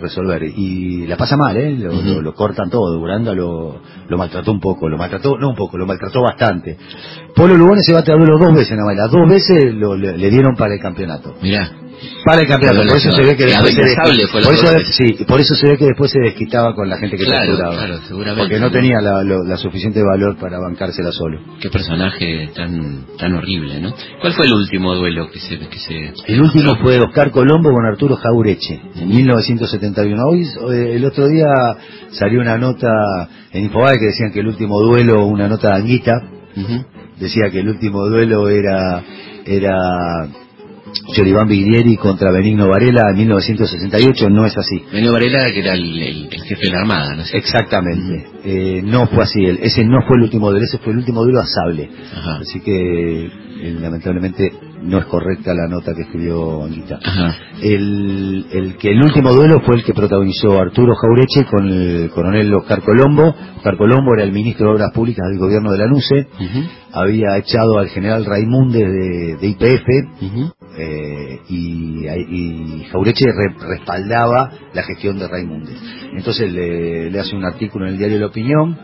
resolver y la pasa mal, ¿eh? Lo, Ujú. lo- lo cortan todo, Uranga lo, lo maltrató un poco, lo maltrató, no un poco, lo maltrató bastante. Polo Lugones se bate a duelo dos veces nada más, las dos veces lo- le, le dieron para el campeonato. Mirá, Para el campeonato, por eso se ve que después se por eso, otra vez. sí, por eso se ve que después se desquitaba con la gente que Claro, torturaba. claro, seguramente. Porque no tenía la, lo- la suficiente valor para bancársela solo. qué personaje tan tan horrible, ¿no? ¿Cuál fue el último duelo que se que se El último fue Oscar Colombo con Arturo Jaureche, en 1971. Hoy, eh, el otro día salió una nota en Infobae que decían que el último duelo, una nota de Anguita, Ujú. decía que el último duelo era era Yoribán Viglieri contra Benigno Varela en 1968, no es así. Benio Varela, que era el, el- el jefe de la Armada, ¿no es cierto? Exactamente, Eh, no fue así, ese no fue el último duelo, ese fue el último duelo a sable. Ajá. Así que eh, lamentablemente no es correcta la nota que escribió Anguita. El, el que el último duelo fue el que protagonizó Arturo Jaureche con el coronel Oscar Colombo. Oscar Colombo era el ministro de Obras Públicas del gobierno de la NUCE, Ujú. había echado al general Raimunde de, IPF eh, y, y Jaureche re- respaldaba la gestión de Raimunde. Entonces le, le hace un artículo en el diario La Opinión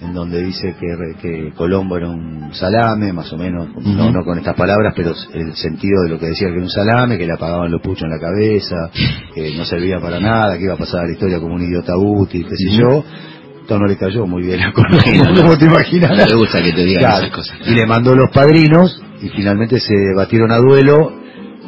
en donde dice que, que Colombo era un salame, más o menos, no, no con estas palabras, pero el sentido de lo que decía que era un salame, que le apagaban los puchos en la cabeza, que no servía para nada, que iba a pasar a la historia como un idiota útil, qué sé yo. Esto no le cayó muy bien a Colombo, como te imaginas. No le gusta que te digan Claro, esas cosas. Y le mandó los padrinos y finalmente se batieron a duelo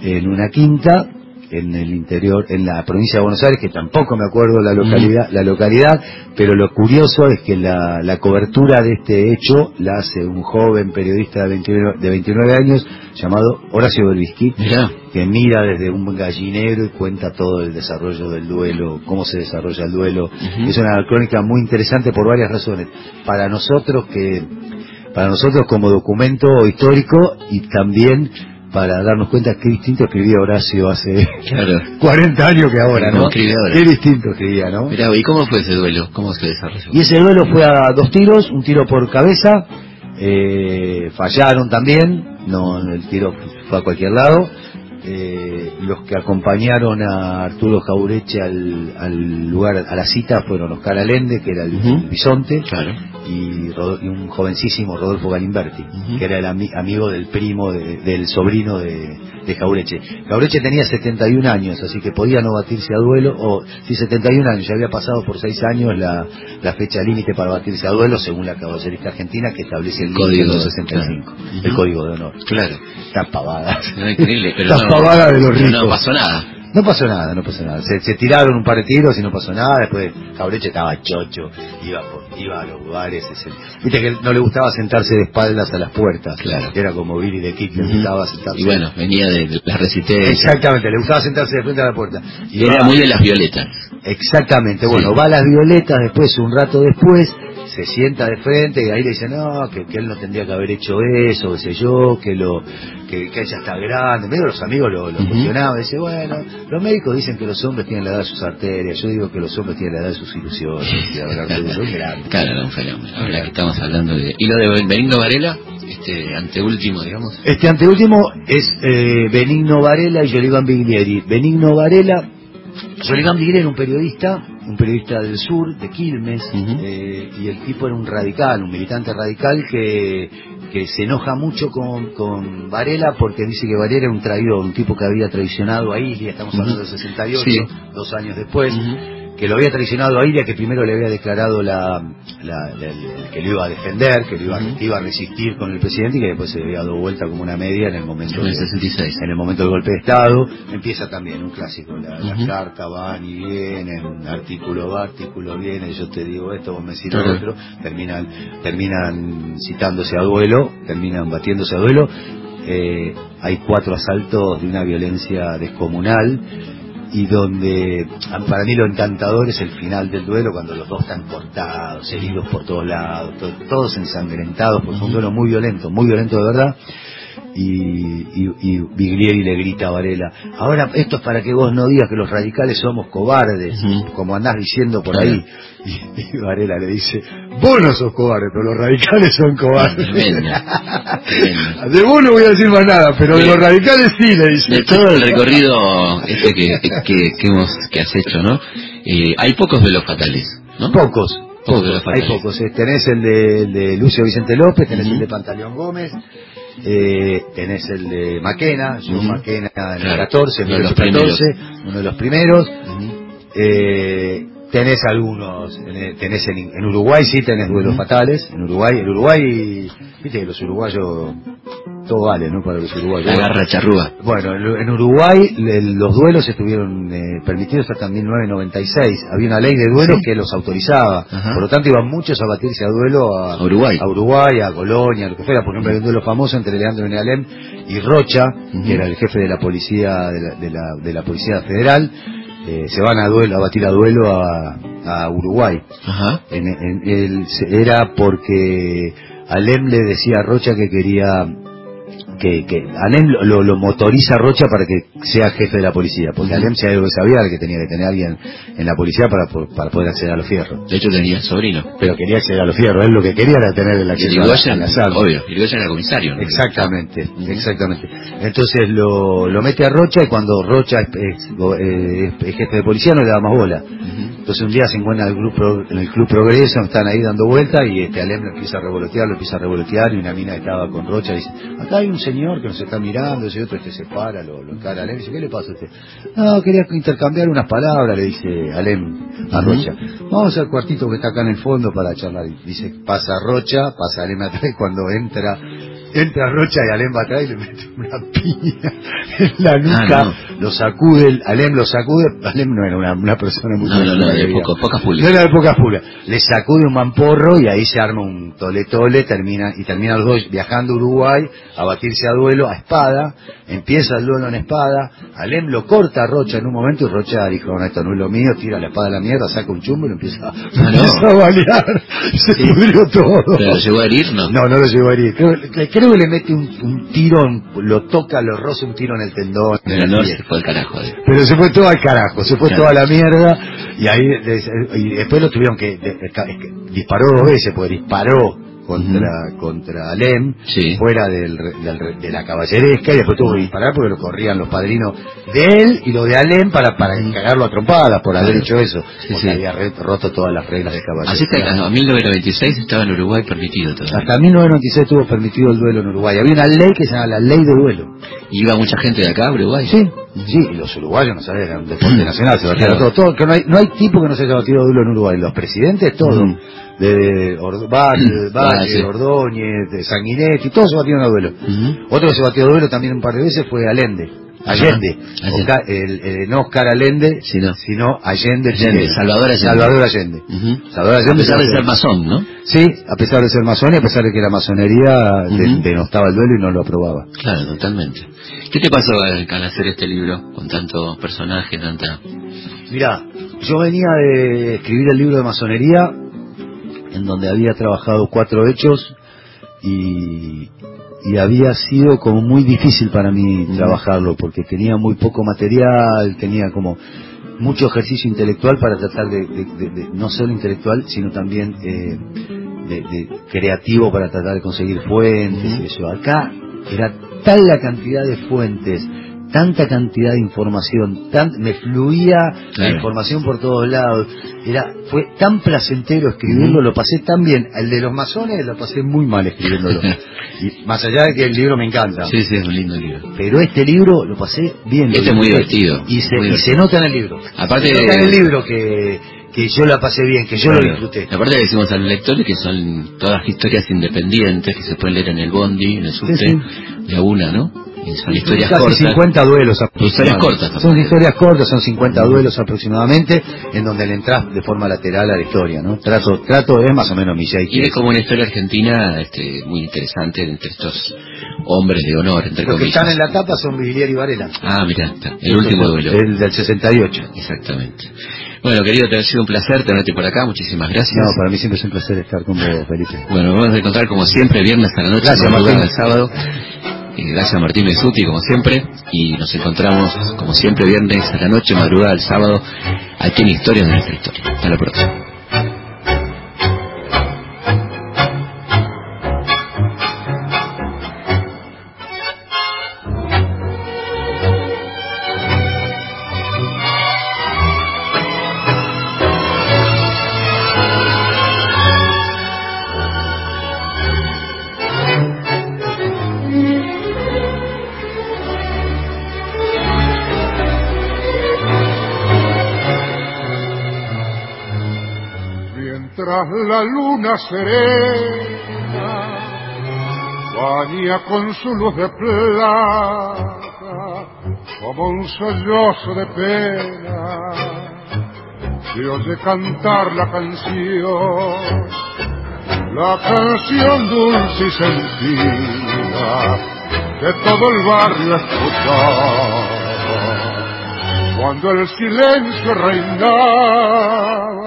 en una quinta en el interior, en la provincia de Buenos Aires, que tampoco me acuerdo la localidad, la localidad, pero lo curioso es que la, la cobertura de este hecho la hace un joven periodista de 29, de 29 años llamado Horacio Berbisky, Mirá. que mira desde un gallinero y cuenta todo el desarrollo del duelo, cómo se desarrolla el duelo. Es una crónica muy interesante por varias razones. Para nosotros que, para nosotros como documento histórico y también para darnos cuenta qué distinto escribía Horacio hace Claro. 40 años que ahora, ¿Cómo ¿no? ahora? Qué distinto escribía, ¿no? Mirá, ¿y cómo fue ese duelo? ¿Cómo se desarrolló? Y ese duelo fue a dos tiros, un tiro por cabeza, eh, fallaron también, no el tiro fue a cualquier lado. Eh, los que acompañaron a Arturo Jaureche al, al lugar, a la cita, fueron Oscar Alende, que era el, bisonte, Claro. y, un jovencísimo Rodolfo Galimberti, que era el ami- amigo del primo, de- del sobrino de, de Jaureche. Jaureche tenía 71 años, así que podía no batirse a duelo, o si 71 años, ya había pasado por 6 años la, la fecha límite para batirse a duelo, según la caballerística argentina, que establece el límite Código, de los 65, claro. el Ujú. código de honor. Claro. Está pavada. No, increíble, pero Las no, pavadas de los ricos. no pasó nada. No pasó nada, no pasó nada. Se, se tiraron un par de tiros y no pasó nada. Después Jaureche estaba chocho, iba por, iba a los lugares. ese- Viste que no le gustaba sentarse de espaldas a las puertas. Claro. Era como Billy de Kid, le gustaba sentarse. Y bueno, venía de la resistencia. Exactamente, le gustaba sentarse de frente a la puerta. Y era va- muy de las violetas. Exactamente, bueno, Sí. va a las violetas después, un rato después, se sienta de frente y ahí le dice, no, que, que él no tendría que haber hecho eso, qué sé yo, que lo que, que ella está grande. Medio los amigos lo, lo Ujú. cuestionaban, dice, bueno, los médicos dicen que los hombres tienen la edad de sus arterias, yo digo que los hombres tienen la edad de sus ilusiones, de. Claro, era un fenómeno. Ahora que estamos hablando de... ¿Y lo de Benigno Varela? Este anteúltimo, digamos. Este anteúltimo es eh, Benigno Varela y Yoliván Biglieri. Benigno Varela, Yoliván Biglieri era un periodista, un periodista del sur, de Quilmes, eh, y el tipo era un radical, un militante radical que, que se enoja mucho con, con Varela porque dice que Varela era un traidor, un tipo que había traicionado a Ilia, estamos hablando Ujú. del 68, Sí. dos años después. Que lo había traicionado a Iria, que primero le había declarado la, la- la- el- que lo iba a defender, que lo iba, que iba a resistir con el presidente y que después se había dado vuelta como una media en el momento En el de- 66. en el momento del golpe de Estado, empieza también un clásico, la, las Ujú. cartas van y vienen, artículo va, artículo viene, yo te digo esto, vos me decís Claro. otro, terminan, terminan citándose a duelo, terminan batiéndose a duelo, eh, hay cuatro asaltos de una violencia descomunal y donde para mí lo encantador es el final del duelo cuando los dos están cortados, heridos por todos lados, to- todos ensangrentados, porque fue un duelo muy violento, muy violento de verdad y, y, y Biglieri le grita a Varela, ahora esto es para que vos no digas que los radicales somos cobardes, como andás diciendo por ahí. Y, y Varela le dice, vos no sos cobarde, pero los radicales son cobardes. De vos no voy a decir más nada, pero de los radicales sí, le dice. De todo el recorrido este que, que, que hemos, que has hecho, ¿no? Eh, hay pocos duelos fatales, ¿no? Pocos. Pocos Hay pocos. eh. Tenés el de, el de Lucio Vicente López, tenés el de Pantaleón Gómez, eh, tenés el de Maquena, John Ujú. Maquena en el Claro, 14, uno de los 1914, uno de los primeros. Ujú. Eh, tenés algunos, en- tenés en, en Uruguay sí tenés duelos fatales, en Uruguay, en Uruguay, viste que los uruguayos, todo vale, ¿no? Para los uruguayos. La garra charrúa. Bueno, en Uruguay le- los duelos estuvieron eh, permitidos hasta 1996. Había una ley de duelos que los autorizaba. Ajá. Por lo tanto, iban muchos a batirse a duelo a, A Uruguay. a Uruguay, a Colonia, lo que fuera. Por ejemplo, hay un duelo famoso entre Leandro Benalem y Rocha, que era el jefe de la policía de la, de la, de la policía federal. Eh, se van a duelo, a batir a duelo a, a Uruguay. Ajá. En, en- era porque Alem le decía a Rocha que quería que, que Alem lo, lo- lo motoriza a Rocha para que sea jefe de la policía, porque Alem se sabía que tenía que tener a alguien en la policía para, para poder acceder a los fierros. De hecho tenía sobrino. Pero quería acceder a los fierros, él lo que quería era tener el acceso a, a Irigoyen, las armas. obvio, Irigoyen era comisario. ¿no? Exactamente, exactamente. Entonces lo, lo mete a Rocha y cuando Rocha es, es- go- es jefe de policía no le da más bola. Entonces un día se encuentra en el, grupo, en el Club Progreso, están ahí dando vuelta y este Alem lo empieza a revolotear, lo empieza a revolotear y una mina que estaba con Rocha dice, acá hay un señor que nos está mirando, ese otro este se para, lo, lo encara a Alem y dice, ¿qué le pasa a usted? No, quería intercambiar unas palabras, le dice Alem a. Rocha. Vamos al cuartito que está acá en el fondo para charlar. Dice, pasa Rocha, pasa Alem atrás cuando entra Entra Rocha y Alem va atrás y le mete una piña en la nuca, Ah, lo sacude, Alem lo sacude, Alem no era una, una persona muy No, no, no, de poco, pocas No era de poca furia. Le sacude un mamporro y ahí se arma un tole tole, termina, y terminan los dos viajando a Uruguay a batirse a duelo a espada, empieza el duelo en espada, Alem lo corta a Rocha en un momento y Rocha dijo, no, esto no es lo mío, tira la espada a la mierda, saca un chumbo y lo empieza, no. empieza a balear, se Sí. pudrió todo. ¿Pero lo llegó a herir? No. No, no lo llegó a herir. Creo, que- creo que le mete un, un tiro, en- lo toca, lo roza un tiro en el tendón. en Pero no se fue al carajo. eh. Pero se fue todo al carajo, se fue Claro. toda la mierda y ahí y después lo tuvieron que disparó dos veces, pues disparó contra contra Alem Sí. fuera del, del de la caballeresca y después tuvo que disparar porque lo corrían los padrinos de él y los de Alem para para cagarlo a trompadas por haber Claro. hecho eso, porque sí. había roto todas las reglas de Así que caballeresca. a 1996 estaba en Uruguay permitido todavía. Hasta 1996 tuvo permitido el duelo en Uruguay. Había una ley que se llama la ley de duelo. ¿Y iba mucha gente de acá a Uruguay? Sí, sí, y los uruguayos, no sabes, era un deporte nacional, se batía Claro. todo, todo, que no hay, no hay tipo que no se haya batido duelo en Uruguay, los presidentes, todos, Mm. De Ord- Valle. Ordóñez, de Sanguinetti, todos se batieron a duelo. Otro que se batió a duelo también un par de veces fue Allende, Allende. Oscar- el, el- no Oscar Allende, Sí, no. sino Allende. Salvador Allende. Salvador Allende. Ujú. Salvador A pesar de se ser masón, ¿no? Sí, a pesar de ser masón y a pesar de que la masonería de- Ujú. denostaba el duelo y no lo aprobaba. Claro, totalmente. ¿Qué te pasó al hacer este libro con tantos personajes, tanta... Mirá, yo venía de escribir el libro de masonería, en donde había trabajado cuatro hechos y, y había sido como muy difícil para mí trabajarlo, porque tenía muy poco material, tenía como mucho ejercicio intelectual para tratar de, de- de- de- no solo intelectual, sino también eh, de, de creativo para tratar de conseguir fuentes y eso. Acá era tal la cantidad de fuentes, tanta cantidad de información, tan, me fluía la información por todos lados, era, fue tan placentero escribirlo, lo pasé tan bien, el de los masones lo pasé muy mal escribiéndolo, y más allá de que el libro me encanta, Sí, sí, es un lindo libro. pero este libro lo pasé bien. Este es muy divertido, Y se, y nota en el libro. Aparte se nota en el libro que que yo la pasé bien, que yo lo disfruté. Aparte le decimos a los lectores que son todas historias independientes que se pueden leer en el bondi, en el subte, de una, ¿no? Son historias Casi cortas. 50 duelos Historias cortas. Son historias cortas, son 50 duelos aproximadamente, en donde le entras de forma lateral a la historia, ¿no? Trato, trato es más o menos mi Y es como una historia argentina este, muy interesante entre estos hombres de honor, entre Los que están en la tapa son Viglier y Varela. Ah, mira, está. el último duelo. El del 68. Exactamente. Bueno, querido, te ha sido un placer tenerte por acá, muchísimas gracias. No, para mí siempre es un placer estar con vos, Felipe. Bueno, vamos a encontrar como siempre viernes a la noche, Gracias, madrugada del sábado. Gracias a Martín Mesuti, como siempre, y nos encontramos como siempre viernes a la noche, madrugada del sábado, aquí en Historias de nuestra historia. Hasta la próxima. Mientras la luna serena baña con su luz de plata como un sollozo de pena. Se oye cantar la canción la canción dulce y sentida que todo el barrio escuchaba cuando el silencio reinaba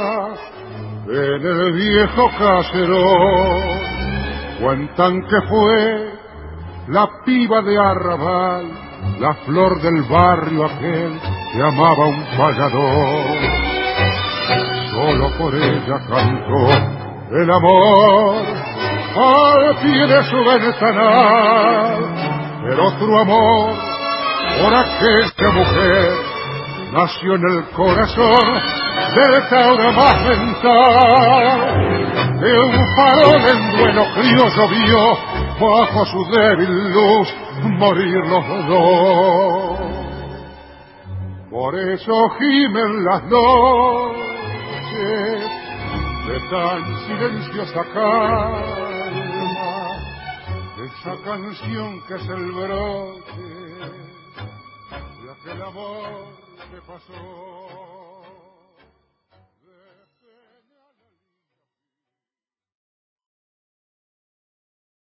en el viejo caserón cuentan que fue la piba de Arrabal, la flor del barrio aquel que amaba un fallador. Solo por ella cantó el amor al pie de su ventanal, pero otro amor por aquella mujer nació en el corazón taura más mental de un farol en duelo criollo vio bajo su débil luz morir los dos. Por eso gimen las noches de tan silenciosa calma, esa canción que es el brote de aquel amor que pasó.